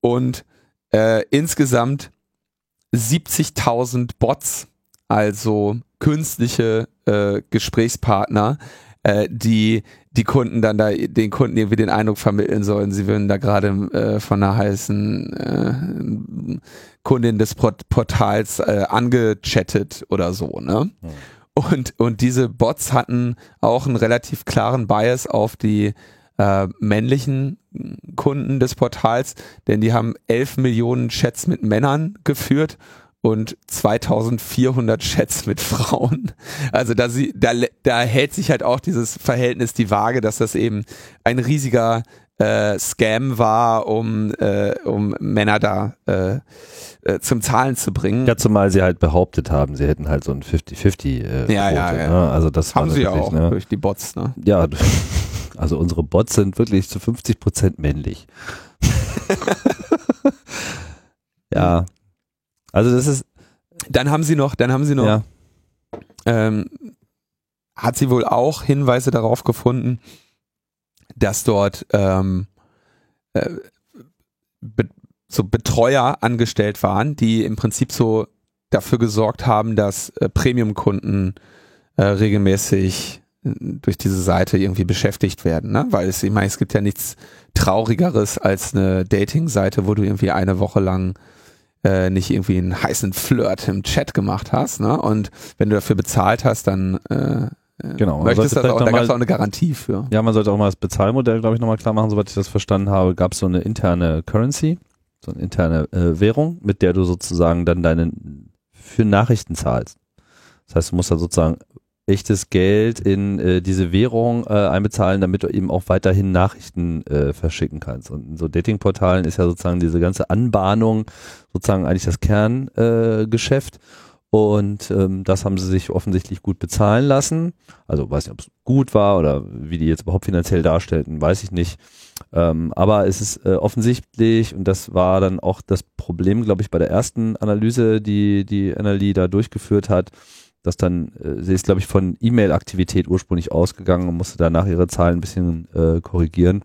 Und äh, insgesamt 70.000 Bots, also künstliche äh, Gesprächspartner, äh, die die Kunden dann da den Kunden irgendwie den Eindruck vermitteln sollen, sie würden da gerade äh, von einer heißen äh, Kundin des Port Portals äh, angechattet oder so, ne? Hm. Und, und diese Bots hatten auch einen relativ klaren Bias auf die äh, männlichen Kunden des Portals, denn die haben 11 Millionen Chats mit Männern geführt und 2400 Chats mit Frauen. Also da, sie, da, da hält sich halt auch dieses Verhältnis die Waage, dass das eben ein riesiger äh, Scam war, um, äh, um Männer da äh, äh, zum Zahlen zu bringen. Ja, zumal sie halt behauptet haben, sie hätten halt so ein 50-50 äh, Ja, ja, ja. Ne? Also das Haben sie auch Ne? durch die Bots, ne? Ja, also unsere Bots sind wirklich zu 50 Prozent männlich. ja. Also das ist, Dann haben sie noch, dann haben sie noch, ja, ähm, hat sie wohl auch Hinweise darauf gefunden, dass dort ähm, äh, be so Betreuer angestellt waren, die im Prinzip so dafür gesorgt haben, dass äh, Premium-Kunden äh, regelmäßig äh, durch diese Seite irgendwie beschäftigt werden, ne? Weil es, ich meine, es gibt ja nichts Traurigeres als eine Dating-Seite, wo du irgendwie eine Woche lang äh, nicht irgendwie einen heißen Flirt im Chat gemacht hast, ne? Und wenn du dafür bezahlt hast, dann äh, Genau, man möchtest das auch, da gab es auch eine Garantie für. ja, man sollte auch mal das Bezahlmodell, glaube ich, nochmal klar machen, soweit ich das verstanden habe, gab es so eine interne Currency, so eine interne äh, Währung, mit der du sozusagen dann deine für Nachrichten zahlst. Das heißt, du musst da sozusagen echtes Geld in äh, diese Währung äh, einbezahlen, damit du eben auch weiterhin Nachrichten äh, verschicken kannst. Und in so Datingportalen ist ja sozusagen diese ganze Anbahnung sozusagen eigentlich das Kerngeschäft. Äh, und ähm, das haben sie sich offensichtlich gut bezahlen lassen. Also weiß nicht, ob es gut war oder wie die jetzt überhaupt finanziell darstellten, weiß ich nicht. Ähm, aber es ist äh, offensichtlich, und das war dann auch das Problem, glaube ich, bei der ersten Analyse, die die NLI da durchgeführt hat, dass dann, äh, sie ist, glaube ich, von E-Mail-Aktivität ursprünglich ausgegangen und musste danach ihre Zahlen ein bisschen äh, korrigieren,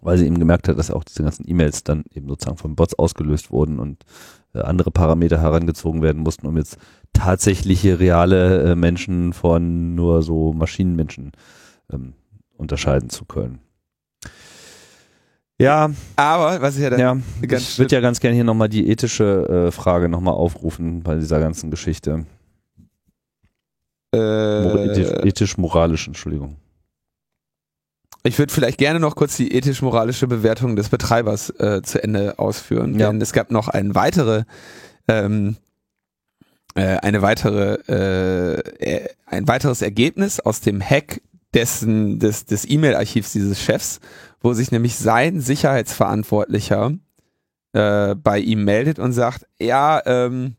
weil sie eben gemerkt hat, dass auch diese ganzen E-Mails dann eben sozusagen von Bots ausgelöst wurden und äh, andere Parameter herangezogen werden mussten, um jetzt tatsächliche reale äh, Menschen von nur so Maschinenmenschen ähm, unterscheiden zu können. Ja, Aber was ich ja dann ja, ich würde ja ganz gerne hier nochmal die ethische äh, Frage nochmal aufrufen bei dieser ganzen Geschichte. Äh, ethisch-moralisch, Entschuldigung. Ich würde vielleicht gerne noch kurz die ethisch-moralische Bewertung des Betreibers äh, zu Ende ausführen. Ja. Denn es gab noch ein weitere, ähm, äh, eine weitere, äh, äh, ein weiteres Ergebnis aus dem Hack dessen, des, des E-Mail-Archivs dieses Chefs, wo sich nämlich sein Sicherheitsverantwortlicher äh, bei ihm meldet und sagt, ja, ähm,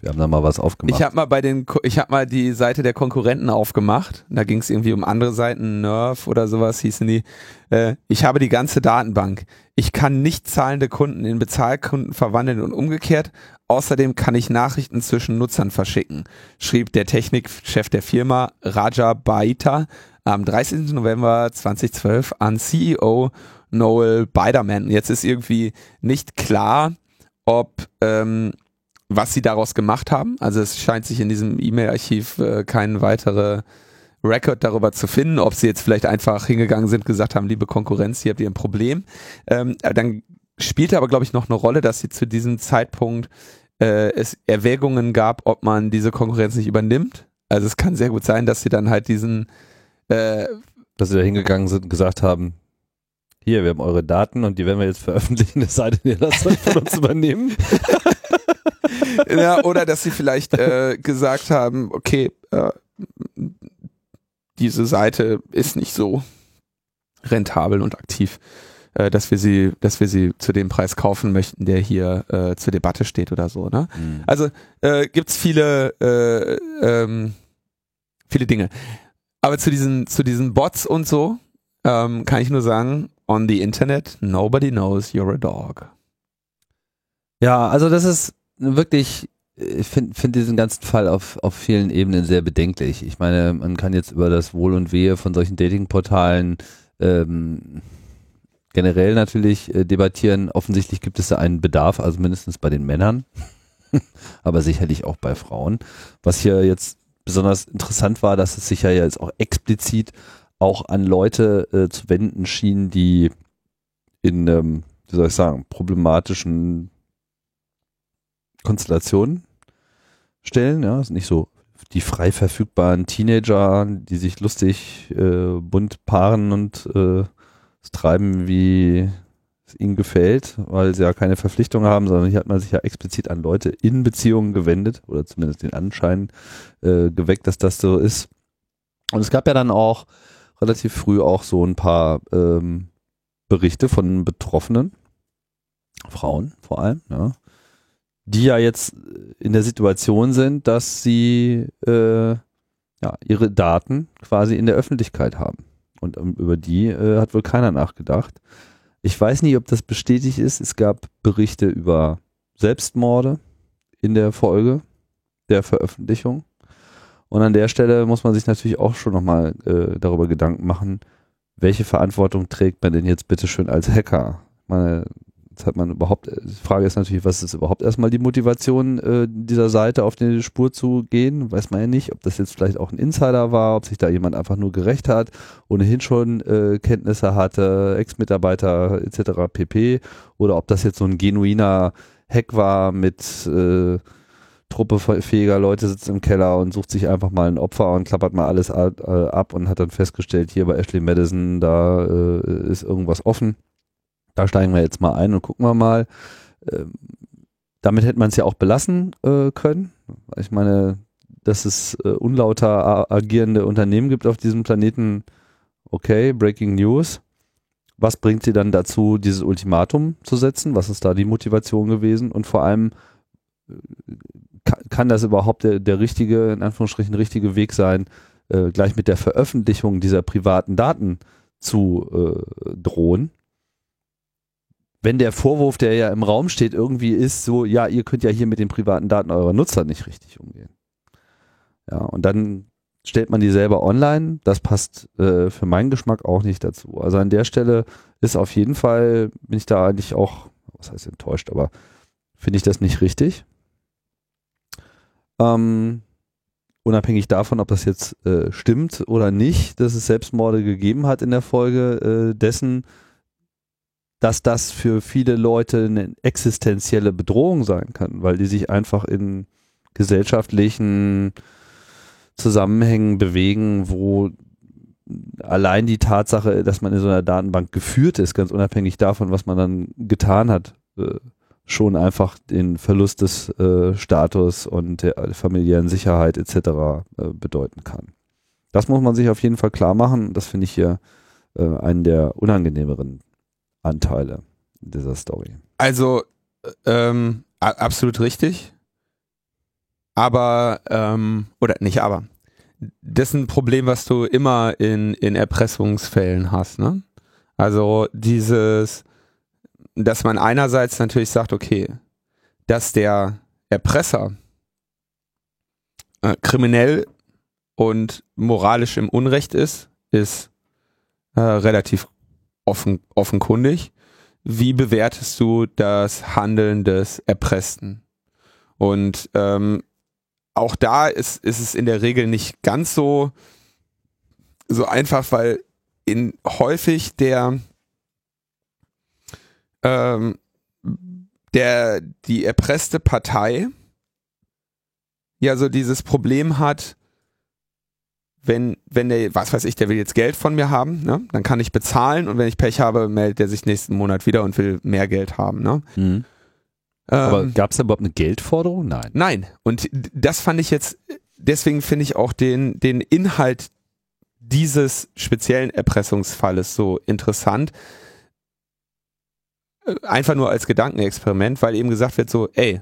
Wir haben da mal was aufgemacht. ich habe mal bei den, ich habe mal die Seite der Konkurrenten aufgemacht. Da ging es irgendwie um andere Seiten, Nerf oder sowas hießen die. Äh, ich habe die ganze Datenbank. Ich kann nicht zahlende Kunden in Bezahlkunden verwandeln und umgekehrt. Außerdem kann ich Nachrichten zwischen Nutzern verschicken, schrieb der Technikchef der Firma Raja Baita am 30. November 2012 an CEO Noel Biderman. Jetzt ist irgendwie nicht klar, ob ähm, was sie daraus gemacht haben. Also es scheint sich in diesem E-Mail-Archiv äh, kein weitere Record darüber zu finden, ob sie jetzt vielleicht einfach hingegangen sind, gesagt haben, liebe Konkurrenz, hier habt ihr ein Problem. Ähm, äh, dann spielte aber, glaube ich, noch eine Rolle, dass sie zu diesem Zeitpunkt äh, es Erwägungen gab, ob man diese Konkurrenz nicht übernimmt. Also es kann sehr gut sein, dass sie dann halt diesen äh, Dass sie da hingegangen sind und gesagt haben, hier, wir haben eure Daten und die werden wir jetzt veröffentlichen, es sei denn, ihr lasst euch von uns übernehmen. ja, oder dass sie vielleicht äh, gesagt haben, okay, äh, diese Seite ist nicht so rentabel und aktiv, äh, dass wir sie, dass wir sie zu dem Preis kaufen möchten, der hier äh, zur Debatte steht oder so. Ne? Also äh, gibt's viele, äh, ähm, viele Dinge. Aber zu diesen, zu diesen Bots und so ähm, kann ich nur sagen, on the Internet, nobody knows you're a dog. Ja, also das ist wirklich, ich finde find diesen ganzen Fall auf, auf vielen Ebenen sehr bedenklich. Ich meine, man kann jetzt über das Wohl und Wehe von solchen Datingportalen ähm, generell natürlich äh, debattieren. Offensichtlich gibt es da einen Bedarf, also mindestens bei den Männern, aber sicherlich auch bei Frauen. Was hier jetzt besonders interessant war, dass es sich ja jetzt auch explizit auch an Leute äh, zu wenden schien, die in, ähm, wie soll ich sagen, problematischen Konstellationen stellen. Ja, sind nicht so die frei verfügbaren Teenager, die sich lustig äh, bunt paaren und äh, treiben, wie es ihnen gefällt, weil sie ja keine Verpflichtung haben, sondern hier hat man sich ja explizit an Leute in Beziehungen gewendet oder zumindest den Anschein äh, geweckt, dass das so ist. Und es gab ja dann auch relativ früh auch so ein paar ähm, Berichte von Betroffenen, Frauen vor allem, ja, die ja jetzt in der Situation sind, dass sie äh, ja, ihre Daten quasi in der Öffentlichkeit haben. Und um, über die äh, hat wohl keiner nachgedacht. Ich weiß nicht, ob das bestätigt ist. Es gab Berichte über Selbstmorde in der Folge der Veröffentlichung. Und an der Stelle muss man sich natürlich auch schon nochmal äh, darüber Gedanken machen, welche Verantwortung trägt man denn jetzt bitte schön als Hacker? Meine, jetzt hat man überhaupt, die Frage ist natürlich, was ist überhaupt erstmal die Motivation äh, dieser Seite auf die Spur zu gehen? Weiß man ja nicht, ob das jetzt vielleicht auch ein Insider war, ob sich da jemand einfach nur gerecht hat, ohnehin schon äh, Kenntnisse hatte, Ex-Mitarbeiter etc. pp. Oder ob das jetzt so ein genuiner Hack war mit äh, Truppe fähiger Leute sitzt im Keller und sucht sich einfach mal ein Opfer und klappert mal alles ab und hat dann festgestellt, hier bei Ashley Madison, da äh, ist irgendwas offen. Da steigen wir jetzt mal ein und gucken wir mal. Ähm, damit hätte man es ja auch belassen äh, können. Ich meine, dass es äh, unlauter agierende Unternehmen gibt auf diesem Planeten, okay, Breaking News. Was bringt sie dann dazu, dieses Ultimatum zu setzen? Was ist da die Motivation gewesen? Und vor allem, äh, kann, das überhaupt der, der richtige, in Anführungsstrichen, richtige Weg sein, äh, gleich mit der Veröffentlichung dieser privaten Daten zu äh, drohen? Wenn der Vorwurf, der ja im Raum steht, irgendwie ist, so, ja, ihr könnt ja hier mit den privaten Daten eurer Nutzer nicht richtig umgehen. Ja, und dann stellt man die selber online. Das passt äh, für meinen Geschmack auch nicht dazu. Also an der Stelle ist auf jeden Fall, bin ich da eigentlich auch, was heißt enttäuscht, aber finde ich das nicht richtig. Ähm, unabhängig davon, ob das jetzt äh, stimmt oder nicht, dass es Selbstmorde gegeben hat in der Folge äh, dessen, dass das für viele Leute eine existenzielle Bedrohung sein kann, weil die sich einfach in gesellschaftlichen Zusammenhängen bewegen, wo allein die Tatsache, dass man in so einer Datenbank geführt ist, ganz unabhängig davon, was man dann getan hat, äh, schon einfach den Verlust des äh, Status und der familiären Sicherheit etc. Äh, bedeuten kann. Das muss man sich auf jeden Fall klar machen. Das finde ich hier äh, einen der unangenehmeren Anteile dieser Story. Also ähm, absolut richtig. Aber, ähm, oder nicht aber. Das ist ein Problem, was du immer in, in Erpressungsfällen hast, ne? Also dieses, dass man einerseits natürlich sagt, okay, dass der Erpresser äh, kriminell und moralisch im Unrecht ist, ist äh, relativ offen, offenkundig. Wie bewertest du das Handeln des Erpressten? Und ähm, auch da ist, ist es in der Regel nicht ganz so, so einfach, weil in häufig der ähm, der, die erpresste Partei ja so dieses Problem hat, wenn, wenn der, was weiß ich, der will jetzt Geld von mir haben, ne? dann kann ich bezahlen und wenn ich Pech habe, meldet er sich nächsten Monat wieder und will mehr Geld haben. Ne? Mhm. Aber ähm, gab es da überhaupt eine Geldforderung? Nein. Nein. Und das fand ich jetzt, deswegen finde ich auch den, den Inhalt dieses speziellen Erpressungsfalles so interessant, einfach nur als Gedankenexperiment, weil eben gesagt wird so, ey,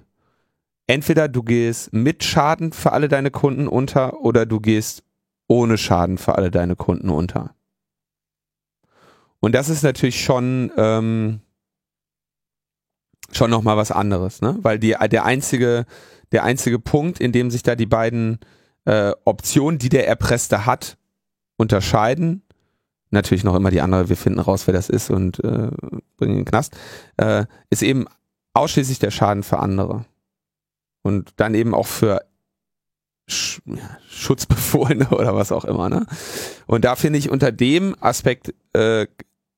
entweder du gehst mit Schaden für alle deine Kunden unter oder du gehst ohne Schaden für alle deine Kunden unter. Und das ist natürlich schon ähm, schon noch mal was anderes, ne? Weil die der einzige der einzige Punkt, in dem sich da die beiden äh, Optionen, die der Erpresste hat, unterscheiden, natürlich noch immer die andere, wir finden raus, wer das ist und äh, bringen in den Knast, äh, ist eben ausschließlich der Schaden für andere. Und dann eben auch für Sch Schutzbefohlene oder was auch immer. Ne? Und da finde ich unter dem Aspekt, äh,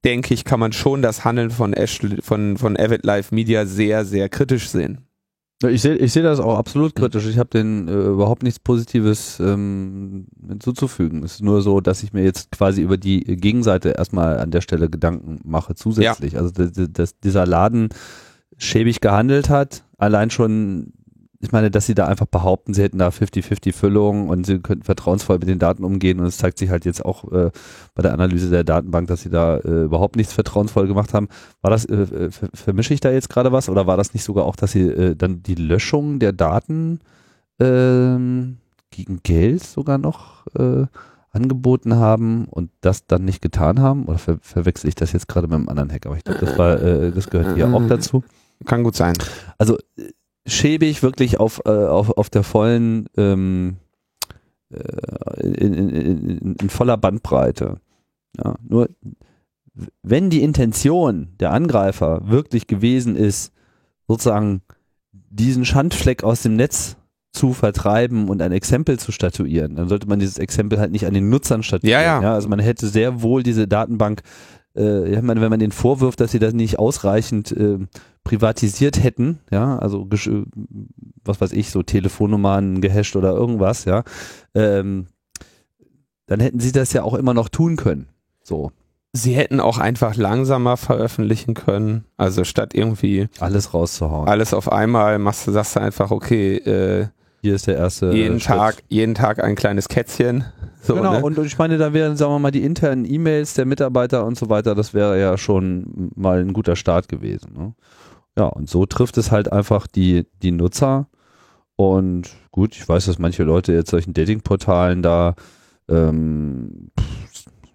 denke ich, kann man schon das Handeln von, Ashley, von, von Avid Live Media sehr, sehr kritisch sehen. Ich sehe ich seh das auch absolut kritisch. Ich habe den äh, überhaupt nichts Positives ähm, hinzuzufügen. Es ist nur so, dass ich mir jetzt quasi über die Gegenseite erstmal an der Stelle Gedanken mache, zusätzlich. Ja. Also dass dieser Laden schäbig gehandelt hat, allein schon ich meine, dass sie da einfach behaupten, sie hätten da 50-50 Füllung und sie könnten vertrauensvoll mit den Daten umgehen und es zeigt sich halt jetzt auch äh, bei der Analyse der Datenbank, dass sie da äh, überhaupt nichts vertrauensvoll gemacht haben. War das, äh, ver vermische ich da jetzt gerade was oder war das nicht sogar auch, dass sie äh, dann die Löschung der Daten ähm, gegen Geld sogar noch äh, angeboten haben und das dann nicht getan haben? Oder ver verwechsel ich das jetzt gerade mit einem anderen Hack? Aber ich glaube, das war, äh, das gehört hier auch dazu. Kann gut sein. Also schäbig wirklich auf, äh, auf, auf der vollen, ähm, äh, in, in, in, in voller Bandbreite. Ja, nur wenn die Intention der Angreifer wirklich gewesen ist, sozusagen diesen Schandfleck aus dem Netz zu vertreiben und ein Exempel zu statuieren, dann sollte man dieses Exempel halt nicht an den Nutzern statuieren. Ja, ja. ja also man hätte sehr wohl diese Datenbank, äh, ich meine, wenn man den vorwirft, dass sie das nicht ausreichend äh, privatisiert hätten, ja, also was weiß ich, so Telefonnummern gehasht oder irgendwas, ja, ähm, dann hätten sie das ja auch immer noch tun können. So. Sie hätten auch einfach langsamer veröffentlichen können. Also statt irgendwie alles rauszuhauen. Alles auf einmal machst du, sagst du einfach, okay, äh, hier ist der erste. Jeden Schritt. Tag, jeden Tag ein kleines Kätzchen. So, genau, ne? und, ich meine, da wären, sagen wir mal, die internen E-Mails der Mitarbeiter und so weiter, das wäre ja schon mal ein guter Start gewesen. Ne? Ja, und so trifft es halt einfach die, die Nutzer. Und gut, ich weiß, dass manche Leute jetzt solchen Datingportalen da, ähm,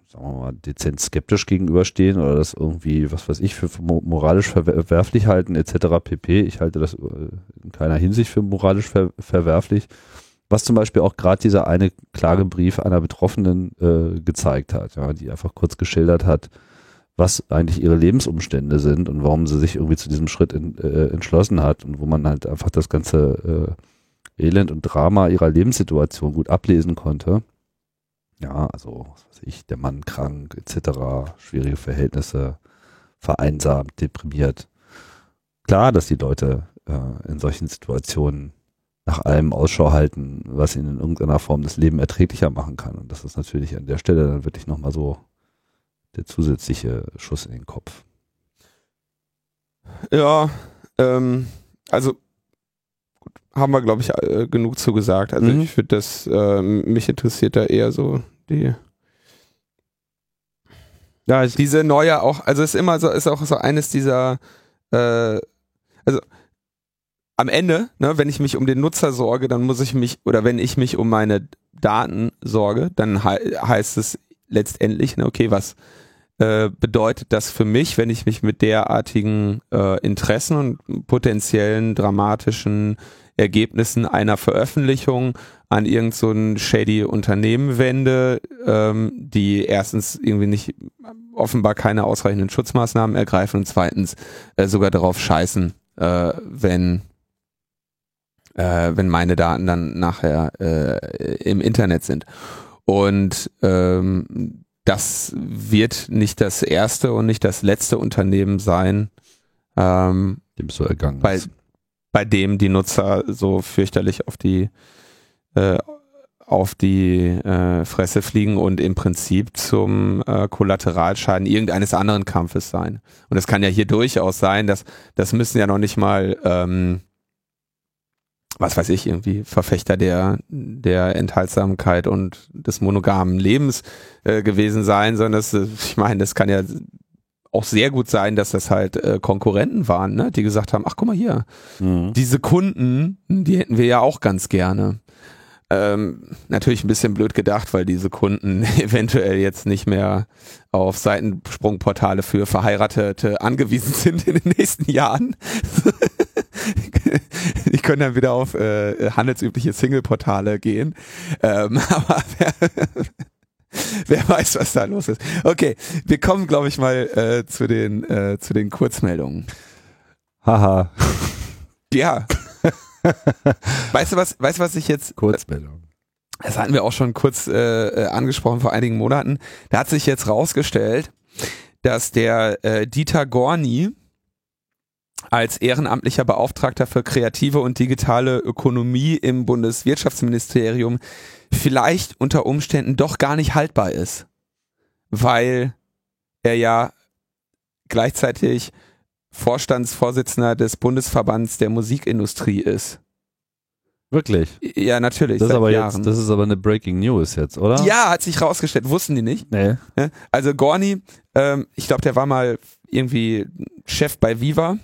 sagen wir mal, dezent skeptisch gegenüberstehen oder das irgendwie, was weiß ich, für moralisch verwerflich halten, etc. pp. Ich halte das äh, in keiner Hinsicht für moralisch ver verwerflich. Was zum Beispiel auch gerade dieser eine Klagebrief einer Betroffenen äh, gezeigt hat, ja, die einfach kurz geschildert hat, was eigentlich ihre Lebensumstände sind und warum sie sich irgendwie zu diesem Schritt in, äh, entschlossen hat und wo man halt einfach das ganze äh, Elend und Drama ihrer Lebenssituation gut ablesen konnte. Ja, also, was weiß ich, der Mann krank, etc., schwierige Verhältnisse, vereinsamt, deprimiert. Klar, dass die Leute äh, in solchen Situationen nach allem Ausschau halten, was ihnen in irgendeiner Form das Leben erträglicher machen kann. Und das ist natürlich an der Stelle dann wirklich nochmal so der zusätzliche Schuss in den Kopf. Ja, ähm, also gut, haben wir, glaube ich, äh, genug zu gesagt. Also mhm. ich finde das, äh, mich interessiert da eher so die ja, diese neue auch, also ist immer so, ist auch so eines dieser, äh, also am Ende, ne, wenn ich mich um den Nutzer sorge, dann muss ich mich, oder wenn ich mich um meine Daten sorge, dann he heißt es letztendlich, ne, okay, was, äh, bedeutet das für mich, wenn ich mich mit derartigen äh, Interessen und potenziellen dramatischen Ergebnissen einer Veröffentlichung an irgend so ein shady Unternehmen wende, ähm, die erstens irgendwie nicht offenbar keine ausreichenden Schutzmaßnahmen ergreifen und zweitens äh, sogar darauf scheißen, äh, wenn äh, wenn meine Daten dann nachher äh, im Internet sind. Und ähm, das wird nicht das erste und nicht das letzte Unternehmen sein, ähm, dem so ergangen bei, bei dem die Nutzer so fürchterlich auf die äh, auf die äh, Fresse fliegen und im Prinzip zum äh, Kollateralschaden irgendeines anderen Kampfes sein. Und es kann ja hier durchaus sein, dass das müssen ja noch nicht mal ähm, was weiß ich, irgendwie Verfechter der, der Enthaltsamkeit und des monogamen Lebens äh, gewesen sein, sondern das, äh, ich meine, das kann ja auch sehr gut sein, dass das halt äh, Konkurrenten waren, ne? die gesagt haben, ach guck mal hier, mhm. diese Kunden, die hätten wir ja auch ganz gerne. Ähm, natürlich ein bisschen blöd gedacht, weil diese Kunden eventuell jetzt nicht mehr auf Seitensprungportale für Verheiratete angewiesen sind in den nächsten Jahren. die können dann wieder auf äh, handelsübliche Single-Portale gehen. Ähm, aber wer, wer weiß, was da los ist. Okay, wir kommen, glaube ich, mal äh, zu den äh, zu den Kurzmeldungen. Haha. Ja. weißt du was? Weißt du was ich jetzt? Kurzmeldung. Das hatten wir auch schon kurz äh, äh, angesprochen vor einigen Monaten. Da hat sich jetzt rausgestellt, dass der äh, Dieter Gorni, als ehrenamtlicher Beauftragter für kreative und digitale Ökonomie im Bundeswirtschaftsministerium vielleicht unter Umständen doch gar nicht haltbar ist, weil er ja gleichzeitig Vorstandsvorsitzender des Bundesverbands der Musikindustrie ist. Wirklich? Ja, natürlich. Das ist aber Jahren. jetzt, das ist aber eine Breaking News jetzt, oder? ja, hat sich rausgestellt, wussten die nicht. Nee. Ne? Also Gorni, ähm, ich glaube, der war mal irgendwie Chef bei Viva.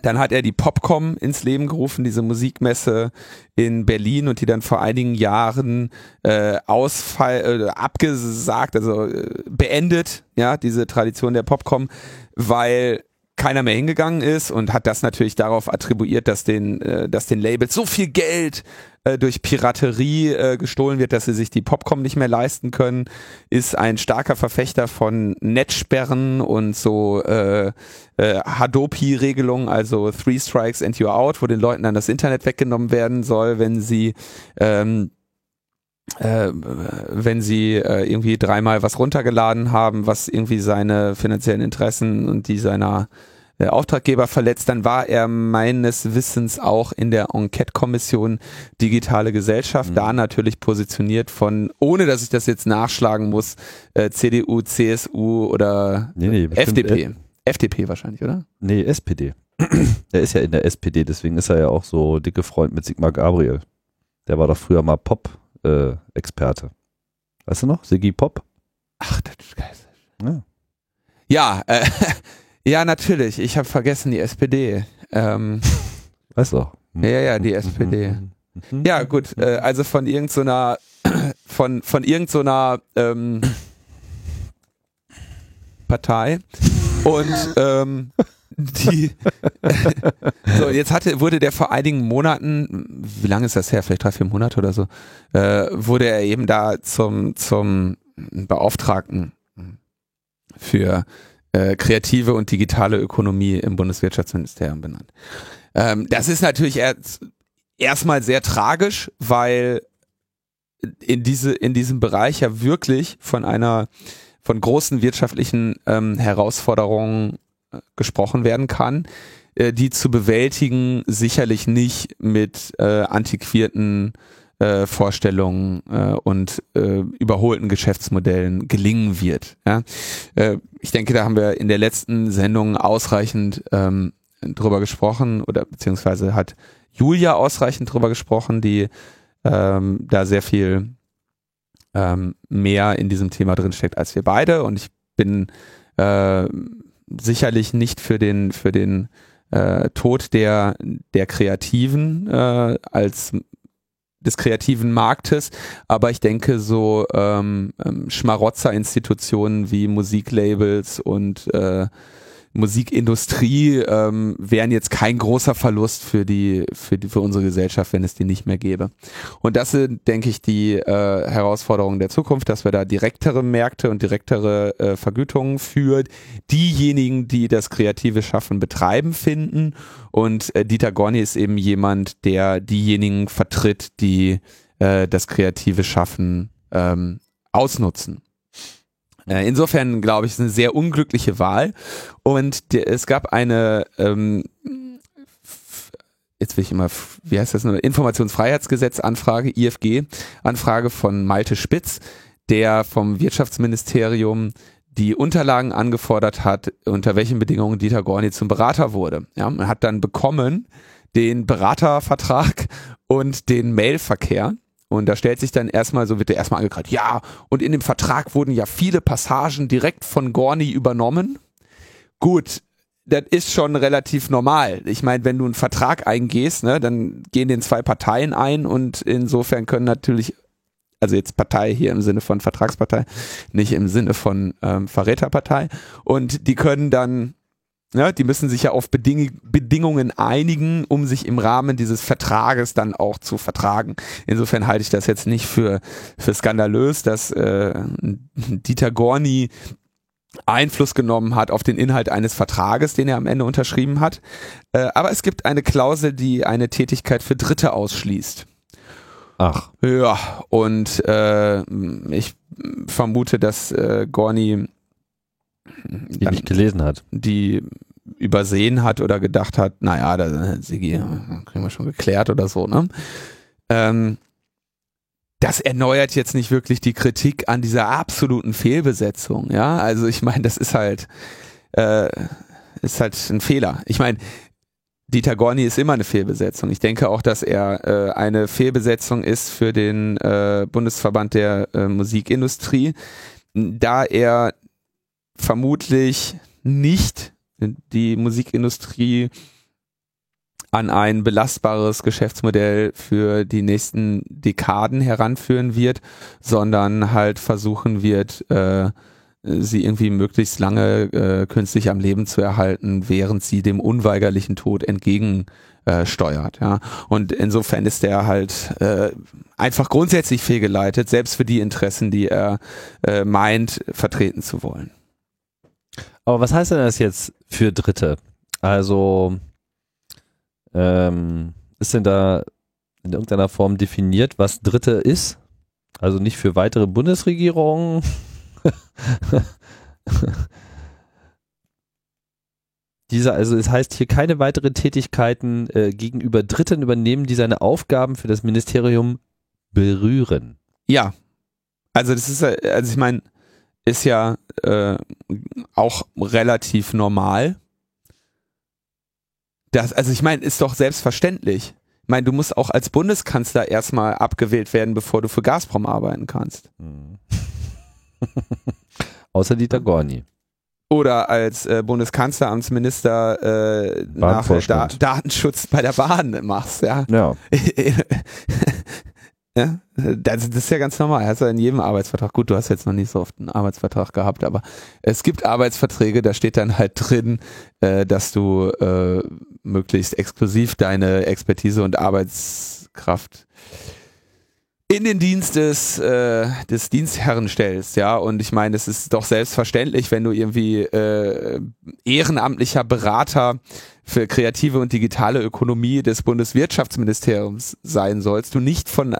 Dann hat er die Popcom ins Leben gerufen, diese Musikmesse in Berlin und die dann vor einigen Jahren äh, ausfall, äh, abgesagt, also äh, beendet, ja, diese Tradition der Popcom, weil keiner mehr hingegangen ist und hat das natürlich darauf attribuiert, dass den, äh, dass den Labels so viel Geld äh, durch Piraterie äh, gestohlen wird, dass sie sich die Popcom nicht mehr leisten können, ist ein starker Verfechter von Netzsperren und so äh, äh, Hadopi-Regelungen, also Three Strikes and You're Out, wo den Leuten dann das Internet weggenommen werden soll, wenn sie ähm, äh, wenn sie äh, irgendwie dreimal was runtergeladen haben, was irgendwie seine finanziellen Interessen und die seiner Auftraggeber verletzt, dann war er meines Wissens auch in der Enquete-Kommission Digitale Gesellschaft, Mhm. da natürlich positioniert von, ohne dass ich das jetzt nachschlagen muss, äh, CDU, CSU oder Nee, nee, FDP. Äh, FDP wahrscheinlich, oder? nee, SPD. er ist ja in der SPD, deswegen ist er ja auch so dicke Freund mit Sigmar Gabriel. Der war doch früher mal Pop-Experte. weißt du noch? Siggi Pop? Ach, das ist geil. Ja. Ja, äh, ja, natürlich. Ich habe vergessen die SPD. Ähm, Weißt du. Ja, ja, die SPD. Ja, gut, äh, also von irgendeiner von von irgendeiner ähm, Partei und ähm, die so jetzt hatte wurde der vor einigen Monaten wie lange ist das her vielleicht drei vier Monate oder so äh, wurde er eben da zum zum Beauftragten für äh, kreative und digitale Ökonomie im Bundeswirtschaftsministerium benannt. Ähm, das ist natürlich erst, erstmal sehr tragisch, weil in diese in diesem Bereich ja wirklich von einer von großen wirtschaftlichen ähm, Herausforderungen äh, gesprochen werden kann, äh, die zu bewältigen sicherlich nicht mit äh, antiquierten äh, Vorstellungen äh, und äh, überholten Geschäftsmodellen gelingen wird. Ja? Äh, ich denke, da haben wir in der letzten Sendung ausreichend ähm, drüber gesprochen oder beziehungsweise hat Julia ausreichend drüber gesprochen, die ähm, da sehr viel ähm, mehr in diesem Thema drin steckt als wir beide und ich bin äh, sicherlich nicht für den für den äh, Tod der der Kreativen äh, als des kreativen Marktes, aber ich denke so ähm, ähm, Schmarotzer-Institutionen wie Musiklabels und äh, Musikindustrie ähm, wären jetzt kein großer Verlust für die, für die für unsere Gesellschaft, wenn es die nicht mehr gäbe. Und das sind, denke ich, die äh, Herausforderungen der Zukunft, dass wir da direktere Märkte und direktere äh, Vergütungen für diejenigen, die das kreative Schaffen betreiben, finden. Und äh, Dieter Gorni ist eben jemand, der diejenigen vertritt, die äh, das kreative Schaffen ähm, ausnutzen. Äh, Insofern glaube ich, ist eine sehr unglückliche Wahl. Und es gab eine, ähm, jetzt will ich immer, wie heißt das, eine Informationsfreiheitsgesetz-Anfrage, IFG-Anfrage von Malte Spitz, der vom Wirtschaftsministerium die Unterlagen angefordert hat, unter welchen Bedingungen Dieter Gorni zum Berater wurde. Ja, man hat dann bekommen den Beratervertrag und den Mailverkehr. Und da stellt sich dann erstmal, so wird der erstmal angekreidet, ja, und in dem Vertrag wurden ja viele Passagen direkt von Gorni übernommen. Gut, das ist schon relativ normal. Ich meine, wenn du einen Vertrag eingehst, ne, dann gehen den zwei Parteien ein und insofern können natürlich, also jetzt Partei hier im Sinne von Vertragspartei, nicht im Sinne von ähm, Verräterpartei, und die können dann ja, die müssen sich ja auf Beding Bedingungen einigen, um sich im Rahmen dieses Vertrages dann auch zu vertragen. Insofern halte ich das jetzt nicht für, für skandalös, dass äh, Dieter Gorni Einfluss genommen hat auf den Inhalt eines Vertrages, den er am Ende unterschrieben hat. Äh, aber es gibt eine Klausel, die eine Tätigkeit für Dritte ausschließt. Ach, Ja, und äh, ich vermute, dass äh, Gorni die nicht gelesen hat. die übersehen hat oder gedacht hat, naja, da Sigi, kriegen wir schon geklärt oder so, ne? Ähm, das erneuert jetzt nicht wirklich die Kritik an dieser absoluten Fehlbesetzung, ja. Also ich meine, das ist halt, äh, ist halt ein Fehler. Ich meine, Dieter Gorni ist immer eine Fehlbesetzung. Ich denke auch, dass er äh, eine Fehlbesetzung ist für den äh, Bundesverband der äh, Musikindustrie, da er vermutlich nicht die Musikindustrie an ein belastbares Geschäftsmodell für die nächsten Dekaden heranführen wird, sondern halt versuchen wird, äh, sie irgendwie möglichst lange äh, künstlich am Leben zu erhalten, während sie dem unweigerlichen Tod entgegen äh. Ja. Und insofern ist er halt äh, einfach grundsätzlich fehlgeleitet, selbst für die Interessen, die er äh, meint, vertreten zu wollen. Aber was heißt denn das jetzt für Dritte? Also ähm, ist denn da in irgendeiner Form definiert, was Dritte ist? Also nicht für weitere Bundesregierungen. Dieser, also es heißt hier keine weiteren Tätigkeiten äh, gegenüber Dritten übernehmen, die seine Aufgaben für das Ministerium berühren. Ja. Also das ist, also ich meine, ist ja äh, auch relativ normal. Das, also ich meine, ist doch selbstverständlich. Ich meine, du musst auch als Bundeskanzler erstmal abgewählt werden, bevor du für Gazprom arbeiten kannst. Mhm. Außer Dieter Gorni. Oder als äh, Bundeskanzleramtsminister äh, nach da Datenschutz bei der Bahn machst, ja. Ja. Ja, das, das ist ja ganz normal. Hast du in jedem Arbeitsvertrag. Gut, du hast jetzt noch nicht so oft einen Arbeitsvertrag gehabt, aber es gibt Arbeitsverträge, da steht dann halt drin, äh, dass du äh, möglichst exklusiv deine Expertise und Arbeitskraft in den Dienst des, äh, des Dienstherren stellst, ja. Und ich meine, es ist doch selbstverständlich, wenn du irgendwie äh, ehrenamtlicher Berater für kreative und digitale Ökonomie des Bundeswirtschaftsministeriums sein sollst, du nicht von,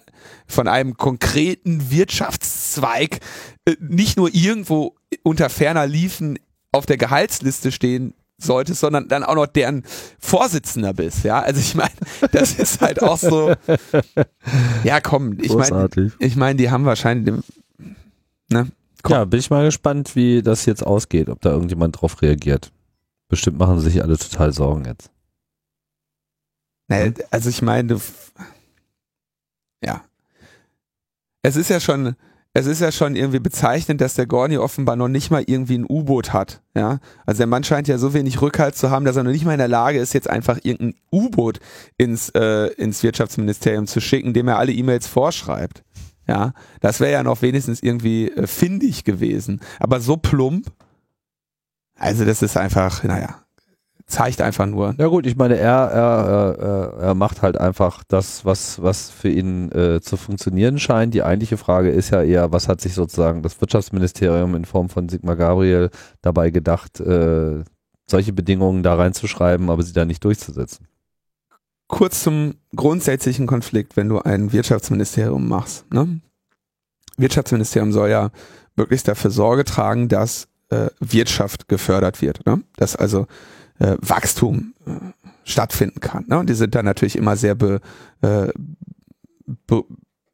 von einem konkreten Wirtschaftszweig äh, nicht nur irgendwo unter ferner Liefen auf der Gehaltsliste stehen solltest, sondern dann auch noch deren Vorsitzender bist, ja. Also ich meine, das ist halt auch so. Ja, komm, ich meine, ich meine, die haben wahrscheinlich, ne? Komm. Ja, bin ich mal gespannt, wie das jetzt ausgeht, ob da irgendjemand drauf reagiert. Bestimmt machen sie sich alle total Sorgen jetzt. Naja, also ich meine, ja. Es ist ja schon, es ist ja schon irgendwie bezeichnend, dass der Gorni offenbar noch nicht mal irgendwie ein U-Boot hat. Ja, also der Mann scheint ja so wenig Rückhalt zu haben, dass er noch nicht mal in der Lage ist, jetzt einfach irgendein U-Boot ins äh, ins Wirtschaftsministerium zu schicken, dem er alle E-Mails vorschreibt. Ja, das wäre ja noch wenigstens irgendwie äh, findig gewesen. Aber so plump, also das ist einfach, naja, zeigt einfach nur. Ja gut, ich meine, er, er, er, er macht halt einfach das, was, was für ihn äh, zu funktionieren scheint. Die eigentliche Frage ist ja eher, was hat sich sozusagen das Wirtschaftsministerium in Form von Sigmar Gabriel dabei gedacht, äh, solche Bedingungen da reinzuschreiben, aber sie da nicht durchzusetzen. Kurz zum grundsätzlichen Konflikt, wenn du ein Wirtschaftsministerium machst. Ne? Wirtschaftsministerium soll ja möglichst dafür Sorge tragen, dass äh, Wirtschaft gefördert wird. Ne? Dass also äh, Wachstum äh, stattfinden kann. Ne? Und die sind dann natürlich immer sehr be, äh, be,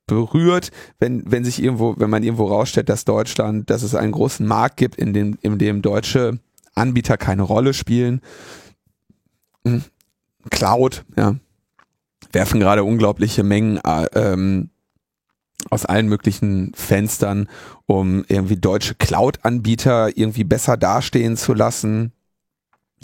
berührt, wenn, wenn sich irgendwo, wenn man irgendwo rausstellt, dass Deutschland, dass es einen großen Markt gibt, in dem, in dem deutsche Anbieter keine Rolle spielen. Hm. Cloud, ja, werfen gerade unglaubliche Mengen äh, ähm, aus allen möglichen Fenstern, um irgendwie deutsche Cloud-Anbieter irgendwie besser dastehen zu lassen.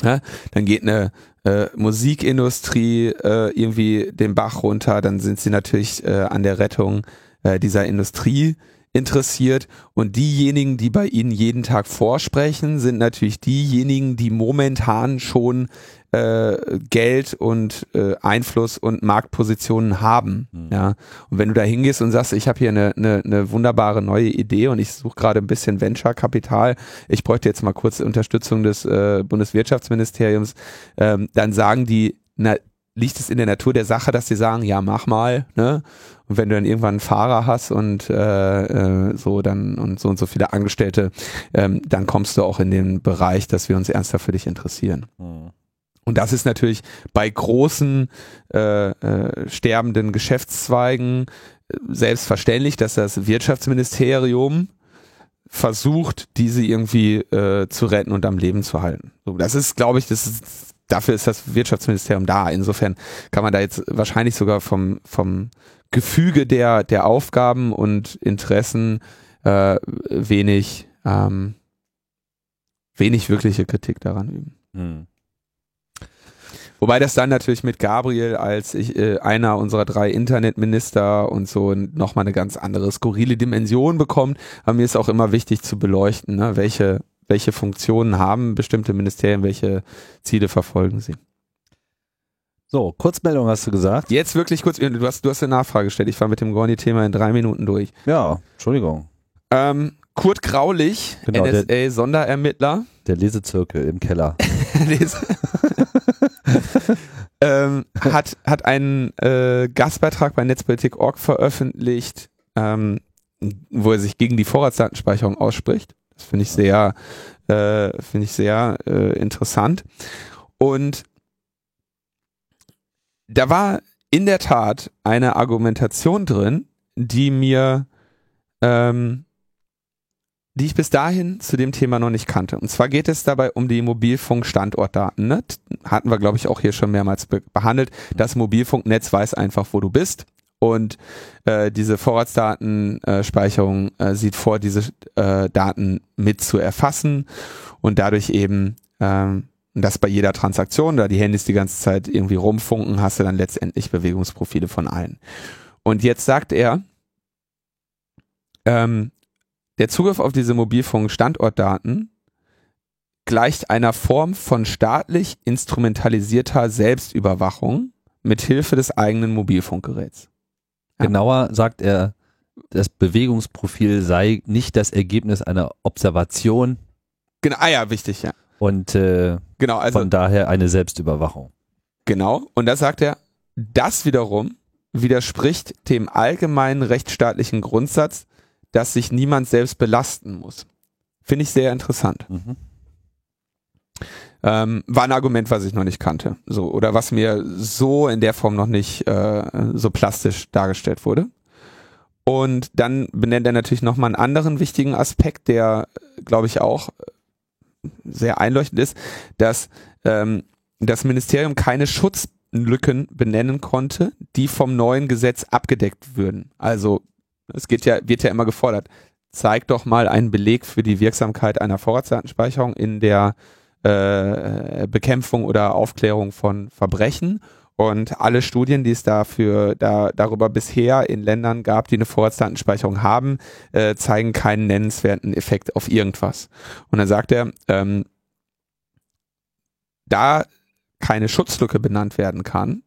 Ja, dann geht eine äh, Musikindustrie äh, irgendwie den Bach runter, dann sind sie natürlich äh, an der Rettung äh, dieser Industrie interessiert. Und diejenigen, die bei ihnen jeden Tag vorsprechen, sind natürlich diejenigen, die momentan schon äh, Geld und äh, Einfluss und Marktpositionen haben. Mhm. Ja. Und wenn du da hingehst und sagst, ich habe hier eine, eine, eine wunderbare neue Idee und ich suche gerade ein bisschen Venture-Kapital, ich bräuchte jetzt mal kurz Unterstützung des äh, Bundeswirtschaftsministeriums, ähm, dann sagen die, na, liegt es in der Natur der Sache, dass sie sagen, ja, mach mal, ne? Und wenn du dann irgendwann einen Fahrer hast und äh, äh, so dann und so und so viele Angestellte, ähm, dann kommst du auch in den Bereich, dass wir uns ernsthaft für dich interessieren. Mhm. Und das ist natürlich bei großen äh, äh, sterbenden Geschäftszweigen äh, selbstverständlich, dass das Wirtschaftsministerium versucht, diese irgendwie äh, zu retten und am Leben zu halten. So, das ist, glaube ich, das ist dafür ist das Wirtschaftsministerium da. Insofern kann man da jetzt wahrscheinlich sogar vom, vom Gefüge der, der Aufgaben und Interessen äh, wenig, ähm, wenig wirkliche Kritik daran üben. Hm. Wobei das dann natürlich mit Gabriel als ich, äh, einer unserer drei Internetminister und so nochmal eine ganz andere skurrile Dimension bekommt. Aber mir ist auch immer wichtig zu beleuchten, ne, welche, welche Funktionen haben bestimmte Ministerien, welche Ziele verfolgen sie. So, Kurzmeldung hast du gesagt. Jetzt wirklich kurz, du hast, du hast eine Nachfrage gestellt. Ich war mit dem Gorni-Thema in drei Minuten durch. Ja, Entschuldigung. Ähm, Kurt Graulich, genau, NSA-Sonderermittler. Der, der Lesezirkel im Keller. ähm, hat, hat einen äh, Gastbeitrag bei Netzpolitik.org veröffentlicht, ähm, wo er sich gegen die Vorratsdatenspeicherung ausspricht. Das finde ich sehr, äh, finde ich sehr äh, interessant. Und da war in der Tat eine Argumentation drin, die mir ähm, die ich bis dahin zu dem Thema noch nicht kannte. Und zwar geht es dabei um die Mobilfunk-Standortdaten. Ne? Hatten wir, glaube ich, auch hier schon mehrmals be behandelt. Das Mobilfunknetz weiß einfach, wo du bist. Und äh, diese Vorratsdatenspeicherung äh, äh, sieht vor, diese äh, Daten mit zu erfassen und dadurch eben ähm, das bei jeder Transaktion, da die Handys die ganze Zeit irgendwie rumfunken, hast du dann letztendlich Bewegungsprofile von allen. Und jetzt sagt er, ähm, der Zugriff auf diese Mobilfunk-Standortdaten gleicht einer Form von staatlich instrumentalisierter Selbstüberwachung mit Hilfe des eigenen Mobilfunkgeräts. Ja. Genauer sagt er, das Bewegungsprofil sei nicht das Ergebnis einer Observation. Genau, ah ja, wichtig, ja. Und äh, genau, also, von daher eine Selbstüberwachung. Genau, und da sagt er, das wiederum widerspricht dem allgemeinen rechtsstaatlichen Grundsatz, dass sich niemand selbst belasten muss. Finde ich sehr interessant. Mhm. Ähm, war ein Argument, was ich noch nicht kannte. So, oder was mir so in der Form noch nicht äh, so plastisch dargestellt wurde. Und dann benennt er natürlich nochmal einen anderen wichtigen Aspekt, der, glaube ich, auch sehr einleuchtend ist, dass ähm, das Ministerium keine Schutzlücken benennen konnte, die vom neuen Gesetz abgedeckt würden. Also es geht ja, wird ja immer gefordert. Zeig doch mal einen Beleg für die Wirksamkeit einer Vorratsdatenspeicherung in der äh, Bekämpfung oder Aufklärung von Verbrechen. Und alle Studien, die es dafür, da, darüber bisher in Ländern gab, die eine Vorratsdatenspeicherung haben, äh, zeigen keinen nennenswerten Effekt auf irgendwas. Und dann sagt er, ähm, da keine Schutzlücke benannt werden kann,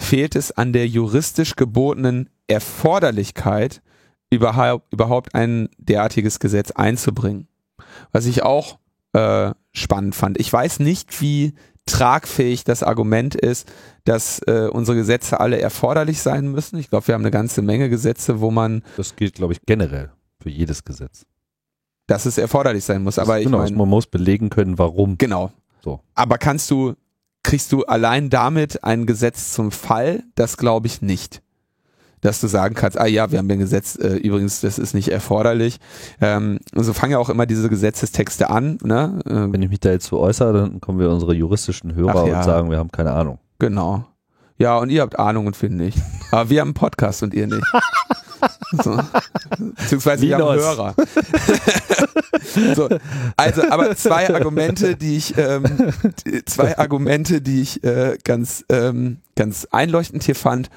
fehlt es an der juristisch gebotenen Erforderlichkeit, überhaupt, überhaupt ein derartiges Gesetz einzubringen. Was ich auch äh, spannend fand. Ich weiß nicht, wie tragfähig das Argument ist, dass äh, unsere Gesetze alle erforderlich sein müssen. Ich glaube, wir haben eine ganze Menge Gesetze, wo man. Das gilt, glaube ich, generell für jedes Gesetz. Dass es erforderlich sein muss. Das aber ich genau, mein, man muss belegen können, warum. Genau. So. Aber kannst du, kriegst du allein damit ein Gesetz zum Fall? Das glaube ich nicht dass du sagen kannst, ah ja, wir haben ein Gesetz, äh, übrigens, das ist nicht erforderlich. Ähm, und so fangen ja auch immer diese Gesetzestexte an. Ne? Ähm, Wenn ich mich da jetzt so äußere, dann kommen wir unsere juristischen Hörer ja. und sagen, wir haben keine Ahnung. Genau. Ja, und ihr habt Ahnung und wir nicht. Aber wir haben einen Podcast und ihr nicht. So. Beziehungsweise wir haben Hörer. so, also, aber zwei Argumente, die ich, ähm, zwei Argumente, die ich äh, ganz, ähm, ganz einleuchtend hier fand.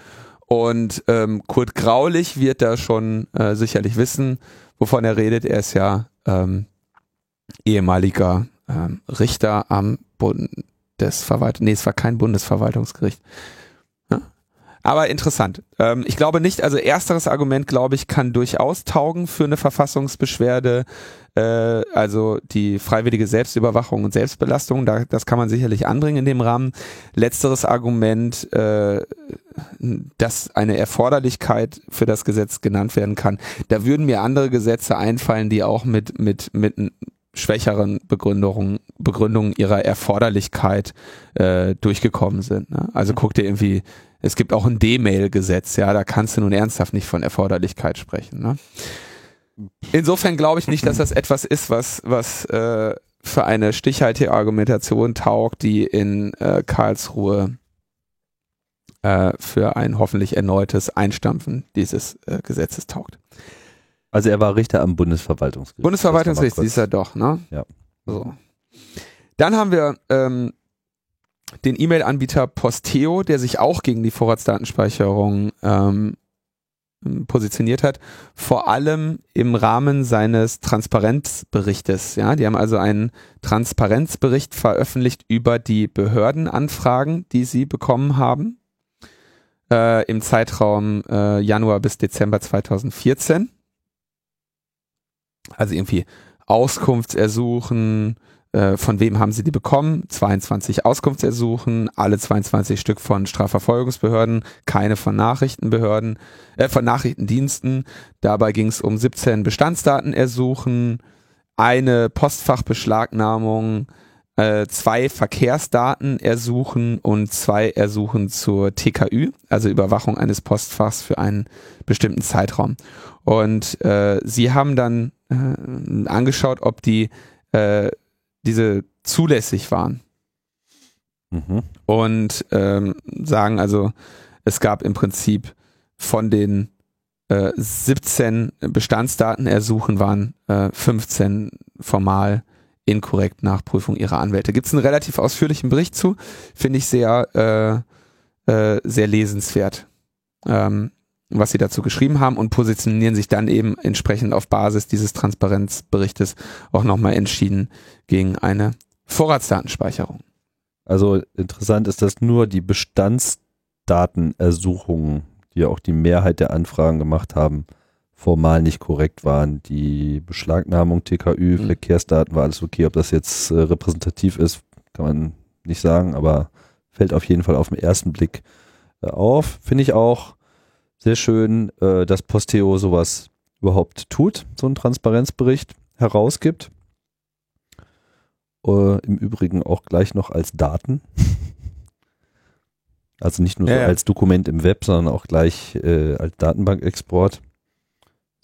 Und ähm, Kurt Graulich wird da schon äh, sicherlich wissen, wovon er redet. Er ist ja ähm, ehemaliger ähm, Richter am Bundesverwaltung. Nee, es war kein Bundesverwaltungsgericht. Aber interessant. Ähm, ich glaube nicht, also ersteres Argument, glaube ich, kann durchaus taugen für eine Verfassungsbeschwerde. Äh, also die freiwillige Selbstüberwachung und Selbstbelastung, da, das kann man sicherlich anbringen in dem Rahmen. Letzteres Argument, äh, dass eine Erforderlichkeit für das Gesetz genannt werden kann. Da würden mir andere Gesetze einfallen, die auch mit, mit, mit schwächeren Begründungen, Begründungen ihrer Erforderlichkeit äh, durchgekommen sind. Ne? Also guck dir irgendwie es gibt auch ein D-Mail-Gesetz, ja, da kannst du nun ernsthaft nicht von Erforderlichkeit sprechen. Ne? Insofern glaube ich nicht, dass das etwas ist, was, was, äh, für eine stichhaltige Argumentation taugt, die in äh, Karlsruhe äh, für ein hoffentlich erneutes Einstampfen dieses äh, Gesetzes taugt. Also er war Richter am Bundesverwaltungsgericht. Bundesverwaltungsgericht ist er doch, ne? Ja. So. Dann haben wir ähm, den E-Mail-Anbieter Posteo, der sich auch gegen die Vorratsdatenspeicherung ähm, positioniert hat, vor allem im Rahmen seines Transparenzberichtes. Ja, die haben also einen Transparenzbericht veröffentlicht über die Behördenanfragen, die sie bekommen haben äh, im Zeitraum äh, Januar bis Dezember 2014. Also irgendwie Auskunftsersuchen, äh, von wem haben sie die bekommen? 22 Auskunftsersuchen, alle 22 Stück von Strafverfolgungsbehörden, keine von Nachrichtenbehörden, äh, von Nachrichtendiensten. Dabei ging es um 17 Bestandsdatenersuchen, eine Postfachbeschlagnahmung, äh, zwei Verkehrsdaten ersuchen und zwei Ersuchen zur TKÜ, also Überwachung eines Postfachs für einen bestimmten Zeitraum. Und äh, sie haben dann äh, angeschaut, ob die äh, diese zulässig waren. Mhm. Und ähm, sagen also, es gab im Prinzip von den äh, 17 Bestandsdatenersuchen waren äh, 15 formal inkorrekt nach Prüfung ihrer Anwälte. Gibt es einen relativ ausführlichen Bericht zu, finde ich sehr, äh, äh, sehr lesenswert, ähm, was sie dazu geschrieben haben und positionieren sich dann eben entsprechend auf Basis dieses Transparenzberichtes auch nochmal entschieden gegen eine Vorratsdatenspeicherung. Also interessant ist, dass nur die Bestandsdatenersuchungen, die ja auch die Mehrheit der Anfragen gemacht haben, formal nicht korrekt waren. Die Beschlagnahmung, TKÜ, mhm. Verkehrsdaten war alles okay. Ob das jetzt äh, repräsentativ ist, kann man nicht sagen, aber fällt auf jeden Fall auf den ersten Blick äh, auf. Finde ich auch sehr schön, äh, dass Posteo sowas überhaupt tut, so einen Transparenzbericht herausgibt. Äh, Im Übrigen auch gleich noch als Daten. also nicht nur so Ja, ja. als Dokument im Web, sondern auch gleich äh, als Datenbankexport.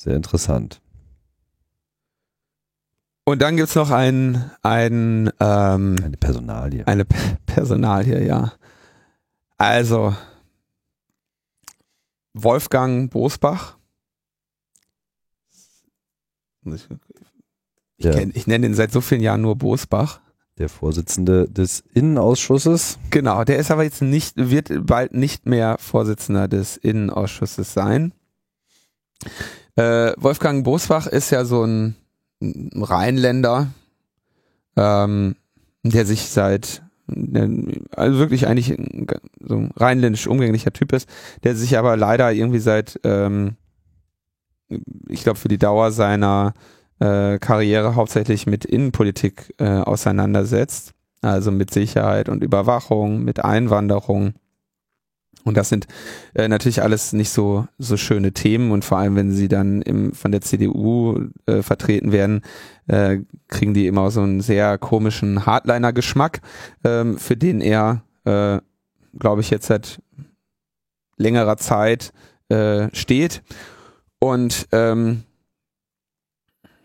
Sehr interessant. Und dann gibt's noch ein, ein ähm, Eine Personalie. Eine P Personal hier, ja. Also, Wolfgang Bosbach. Ich, Ja. kenn, ich nenne ihn seit so vielen Jahren nur Bosbach. Der Vorsitzende des Innenausschusses. Genau, der ist aber jetzt nicht, wird bald nicht mehr Vorsitzender des Innenausschusses sein. Äh, Wolfgang Bosbach ist ja so ein Rheinländer, ähm, der sich seit also wirklich eigentlich so ein rheinländisch umgänglicher Typ ist, der sich aber leider irgendwie seit, ähm, ich glaube, für die Dauer seiner äh, Karriere hauptsächlich mit Innenpolitik äh, auseinandersetzt. Also mit Sicherheit und Überwachung, mit Einwanderung. Und das sind äh, natürlich alles nicht so, so schöne Themen und vor allem, wenn sie dann im, von der CDU äh, vertreten werden, äh, kriegen die immer so einen sehr komischen Hardliner-Geschmack, ähm, für den er, äh, glaube ich, jetzt seit längerer Zeit äh, steht. Und ähm,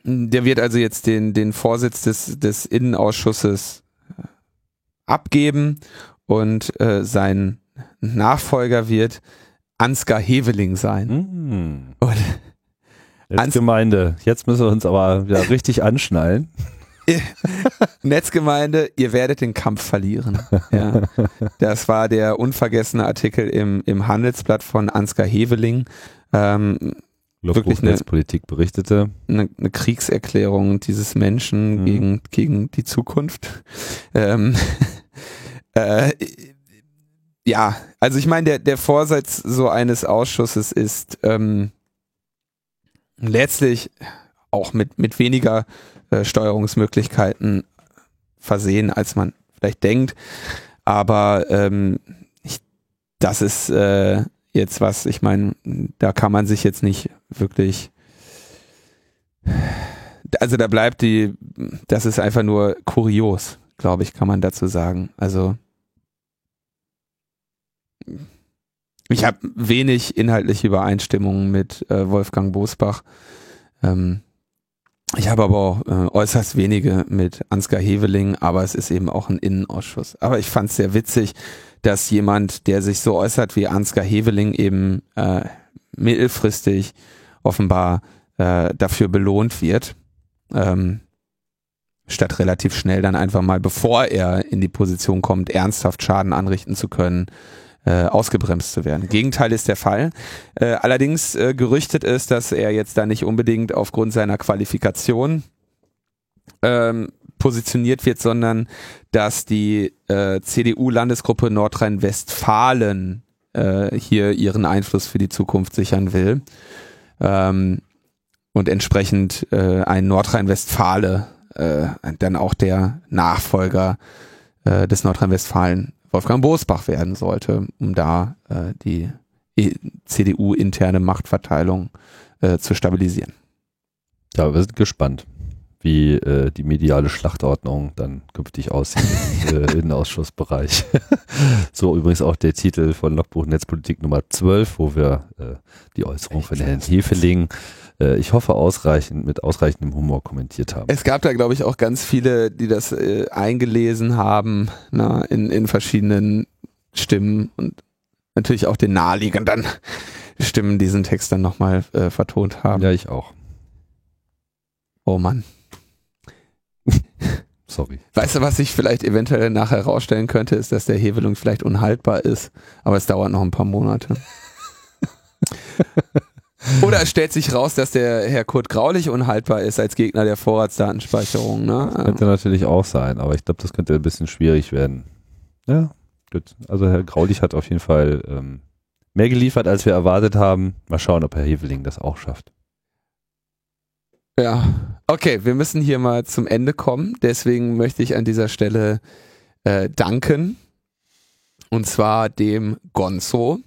der wird also jetzt den, den Vorsitz des, des Innenausschusses äh, abgeben und äh, sein Nachfolger wird Ansgar Heveling sein. Hm. Und Als Gemeinde. Jetzt müssen wir uns aber wieder richtig anschnallen. Netzgemeinde, ihr werdet den Kampf verlieren. Ja. Das war der unvergessene Artikel im, im Handelsblatt von Ansgar Heveling. Ähm, Wirklich eine- Netzpolitik berichtete. eine, eine Kriegserklärung dieses Menschen Mhm. gegen, gegen die Zukunft. Ähm, äh, ja, also ich meine, der, der Vorsatz so eines Ausschusses ist ähm, letztlich auch mit, mit weniger äh, Steuerungsmöglichkeiten versehen, als man vielleicht denkt. Aber ähm, ich, das ist äh, jetzt was, ich meine, da kann man sich jetzt nicht wirklich also da bleibt die, das ist einfach nur kurios, glaube ich, kann man dazu sagen. Also ich habe wenig inhaltliche Übereinstimmungen mit äh, Wolfgang Bosbach. Ähm, Ich habe aber auch äh, äußerst wenige mit Ansgar Heveling, aber es ist eben auch ein Innenausschuss. Aber ich fand es sehr witzig, dass jemand, der sich so äußert wie Ansgar Heveling, eben äh, mittelfristig offenbar äh, dafür belohnt wird, ähm, statt relativ schnell dann einfach mal, bevor er in die Position kommt, ernsthaft Schaden anrichten zu können, äh, ausgebremst zu werden. Gegenteil ist der Fall. Äh, allerdings äh, gerüchtet ist, dass er jetzt da nicht unbedingt aufgrund seiner Qualifikation ähm, positioniert wird, sondern dass die äh, CDU-Landesgruppe Nordrhein-Westfalen äh, hier ihren Einfluss für die Zukunft sichern will. Ähm, und entsprechend äh, ein Nordrhein-Westfale äh, dann auch der Nachfolger äh, des Nordrhein-Westfalen Wolfgang Bosbach werden sollte, um da äh, die CDU-interne Machtverteilung äh, zu stabilisieren. Ja, wir sind gespannt, wie äh, die mediale Schlachtordnung dann künftig aussieht im äh, Innenausschussbereich. so übrigens auch der Titel von Logbuch Netzpolitik Nummer 12, wo wir äh, die Äußerung von Herrn Hefeling äh, ich hoffe, ausreichend, mit ausreichendem Humor kommentiert haben. Es gab da, glaube ich, auch ganz viele, die das äh, eingelesen haben, na, in, in verschiedenen Stimmen und natürlich auch den naheliegenden Stimmen diesen Text dann nochmal äh, vertont haben. Ja, ich auch. Oh Mann. Sorry. Weißt du, was sich vielleicht eventuell nachher herausstellen könnte, ist, dass der Hebelung vielleicht unhaltbar ist, aber es dauert noch ein paar Monate. Oder es stellt sich raus, dass der Herr Kurt Graulich unhaltbar ist als Gegner der Vorratsdatenspeicherung. Ne? Das könnte natürlich auch sein, aber ich glaube, das könnte ein bisschen schwierig werden. Ja, gut. Also Herr Graulich hat auf jeden Fall ähm, mehr geliefert, als wir erwartet haben. Mal schauen, ob Herr Heveling das auch schafft. Ja, okay, wir müssen hier mal zum Ende kommen. Deswegen möchte ich an dieser Stelle äh, danken. Und zwar dem Gonzo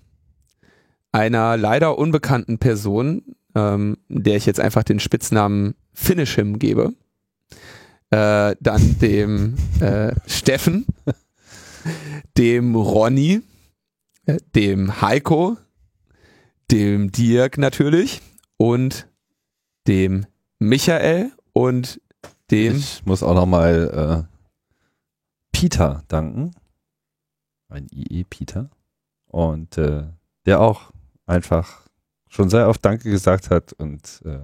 einer leider unbekannten Person, ähm, der ich jetzt einfach den Spitznamen Finish him gebe. Äh, dann dem äh, Steffen, dem Ronny, äh, dem Heiko, dem Dirk natürlich und dem Michael und dem. Ich muss auch nochmal äh, Peter danken. Ein IE Peter. Und äh, der auch einfach schon sehr oft Danke gesagt hat und äh,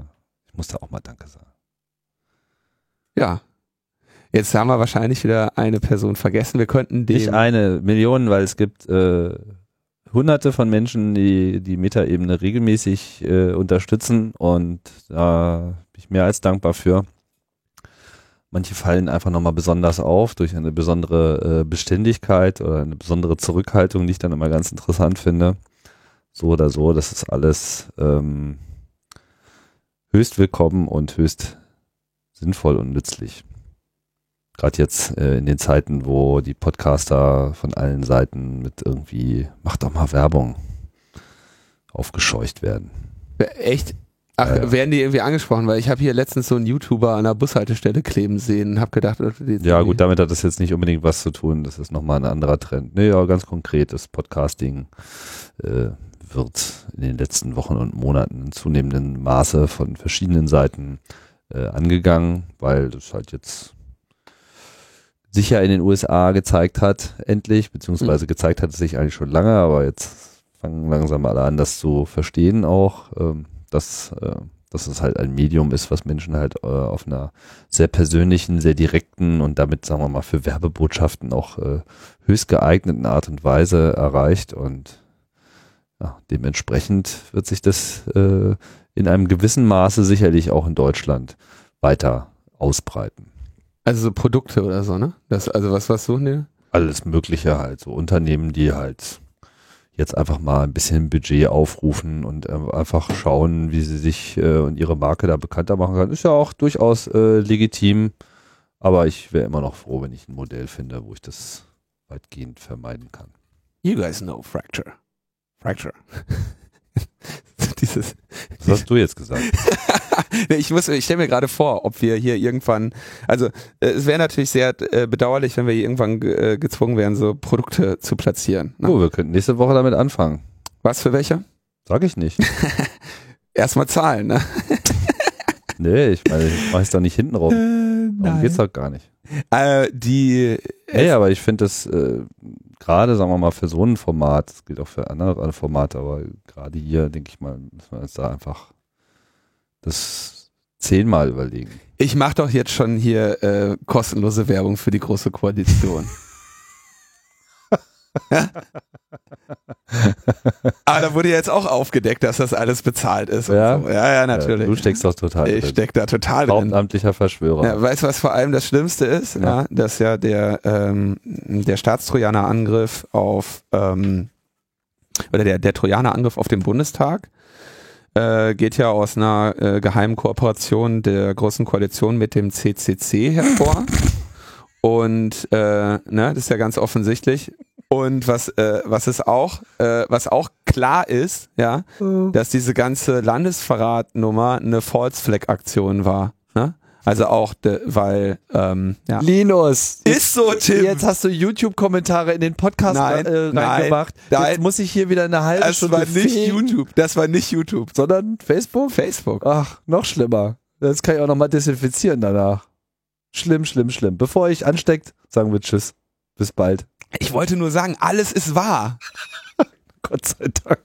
ich musste auch mal Danke sagen. Ja. Jetzt haben wir wahrscheinlich wieder eine Person vergessen. Wir könnten den. Nicht eine, Millionen, weil es gibt äh, hunderte von Menschen, die die Metaebene regelmäßig äh, unterstützen und da bin ich mehr als dankbar für. Manche fallen einfach nochmal besonders auf durch eine besondere äh, Beständigkeit oder eine besondere Zurückhaltung, die ich dann immer ganz interessant finde so oder so, das ist alles ähm, höchst willkommen und höchst sinnvoll und nützlich. Gerade jetzt äh, in den Zeiten, wo die Podcaster von allen Seiten mit irgendwie, mach doch mal Werbung, aufgescheucht werden. Echt? Ach, ja, ja. werden die irgendwie angesprochen? Weil ich habe hier letztens so einen YouTuber an der Bushaltestelle kleben sehen und habe gedacht, ja gut, damit hat das jetzt nicht unbedingt was zu tun. Das ist nochmal ein anderer Trend. Nee, ja, ganz konkret, das Podcasting äh, wird in den letzten Wochen und Monaten in zunehmendem Maße von verschiedenen Seiten äh, angegangen, weil das halt jetzt sicher in den USA gezeigt hat, endlich, beziehungsweise mhm. gezeigt hat es sich eigentlich schon lange, aber jetzt fangen langsam alle an, das zu verstehen auch, ähm, dass, äh, dass es halt ein Medium ist, was Menschen halt äh, auf einer sehr persönlichen, sehr direkten und damit, sagen wir mal, für Werbebotschaften auch äh, höchst geeigneten Art und Weise erreicht und ja, dementsprechend wird sich das äh, in einem gewissen Maße sicherlich auch in Deutschland weiter ausbreiten. Also so Produkte oder so, ne? Das, also was, was suchen die? Alles Mögliche halt, so Unternehmen, die halt jetzt einfach mal ein bisschen Budget aufrufen und äh, einfach schauen, wie sie sich äh, und ihre Marke da bekannter machen kann. Ist ja auch durchaus äh, legitim, aber ich wäre immer noch froh, wenn ich ein Modell finde, wo ich das weitgehend vermeiden kann. You guys know Fracture. Fracture. Dieses, Was hast du jetzt gesagt? ich muss, ich stelle mir gerade vor, ob wir hier irgendwann, also äh, es wäre natürlich sehr äh, bedauerlich, wenn wir hier irgendwann äh, gezwungen wären, so Produkte zu platzieren. Ne? Oh, wir könnten nächste Woche damit anfangen. Was für welche? Sag ich nicht. Erstmal zahlen, ne? Nee, ich meine, ich es doch nicht hinten rum. Darum nein. geht's doch gar nicht. Äh, die, Nee, aber ich finde das äh, gerade, sagen wir mal, für so ein Format, das gilt auch für andere Formate, aber gerade hier, denke ich mal, müssen wir uns da einfach das zehnmal überlegen. ich mache doch jetzt schon hier äh, kostenlose Werbung für die Große Koalition. Ja? Aber da wurde jetzt auch aufgedeckt, dass das alles bezahlt ist. und Ja? so. ja, ja, natürlich. Ja, du steckst doch total ich drin. steck da total drin. Hauptamtlicher Verschwörer. Ja, weißt du, was vor allem das Schlimmste ist? Ja. Ja. dass ja der, ähm, der Staatstrojaner-Angriff auf, ähm, oder der, der Trojaner-Angriff auf den Bundestag äh, geht ja aus einer äh, geheimen Kooperation der Großen Koalition mit dem CCC hervor. Und äh, ne, das ist ja ganz offensichtlich. Und was, äh, was ist auch, äh, was auch klar ist, ja, dass diese ganze Landesverratnummer eine False Flag Aktion war. Ne? Also auch, de, weil, ähm, ja. Linus, Ist so, Tim. jetzt hast du YouTube-Kommentare in den Podcast Nein, äh, nein, reingemacht. nein. Jetzt muss ich hier wieder eine halbe Das Stunde war nicht fegen, YouTube. Das war nicht YouTube. sondern Facebook. Facebook. Ach, noch schlimmer. Das kann ich auch nochmal desinfizieren danach. Schlimm, schlimm, schlimm. Bevor ich ansteckt, sagen wir Tschüss. Bis bald. Ich wollte nur sagen, alles ist wahr. Gott sei Dank.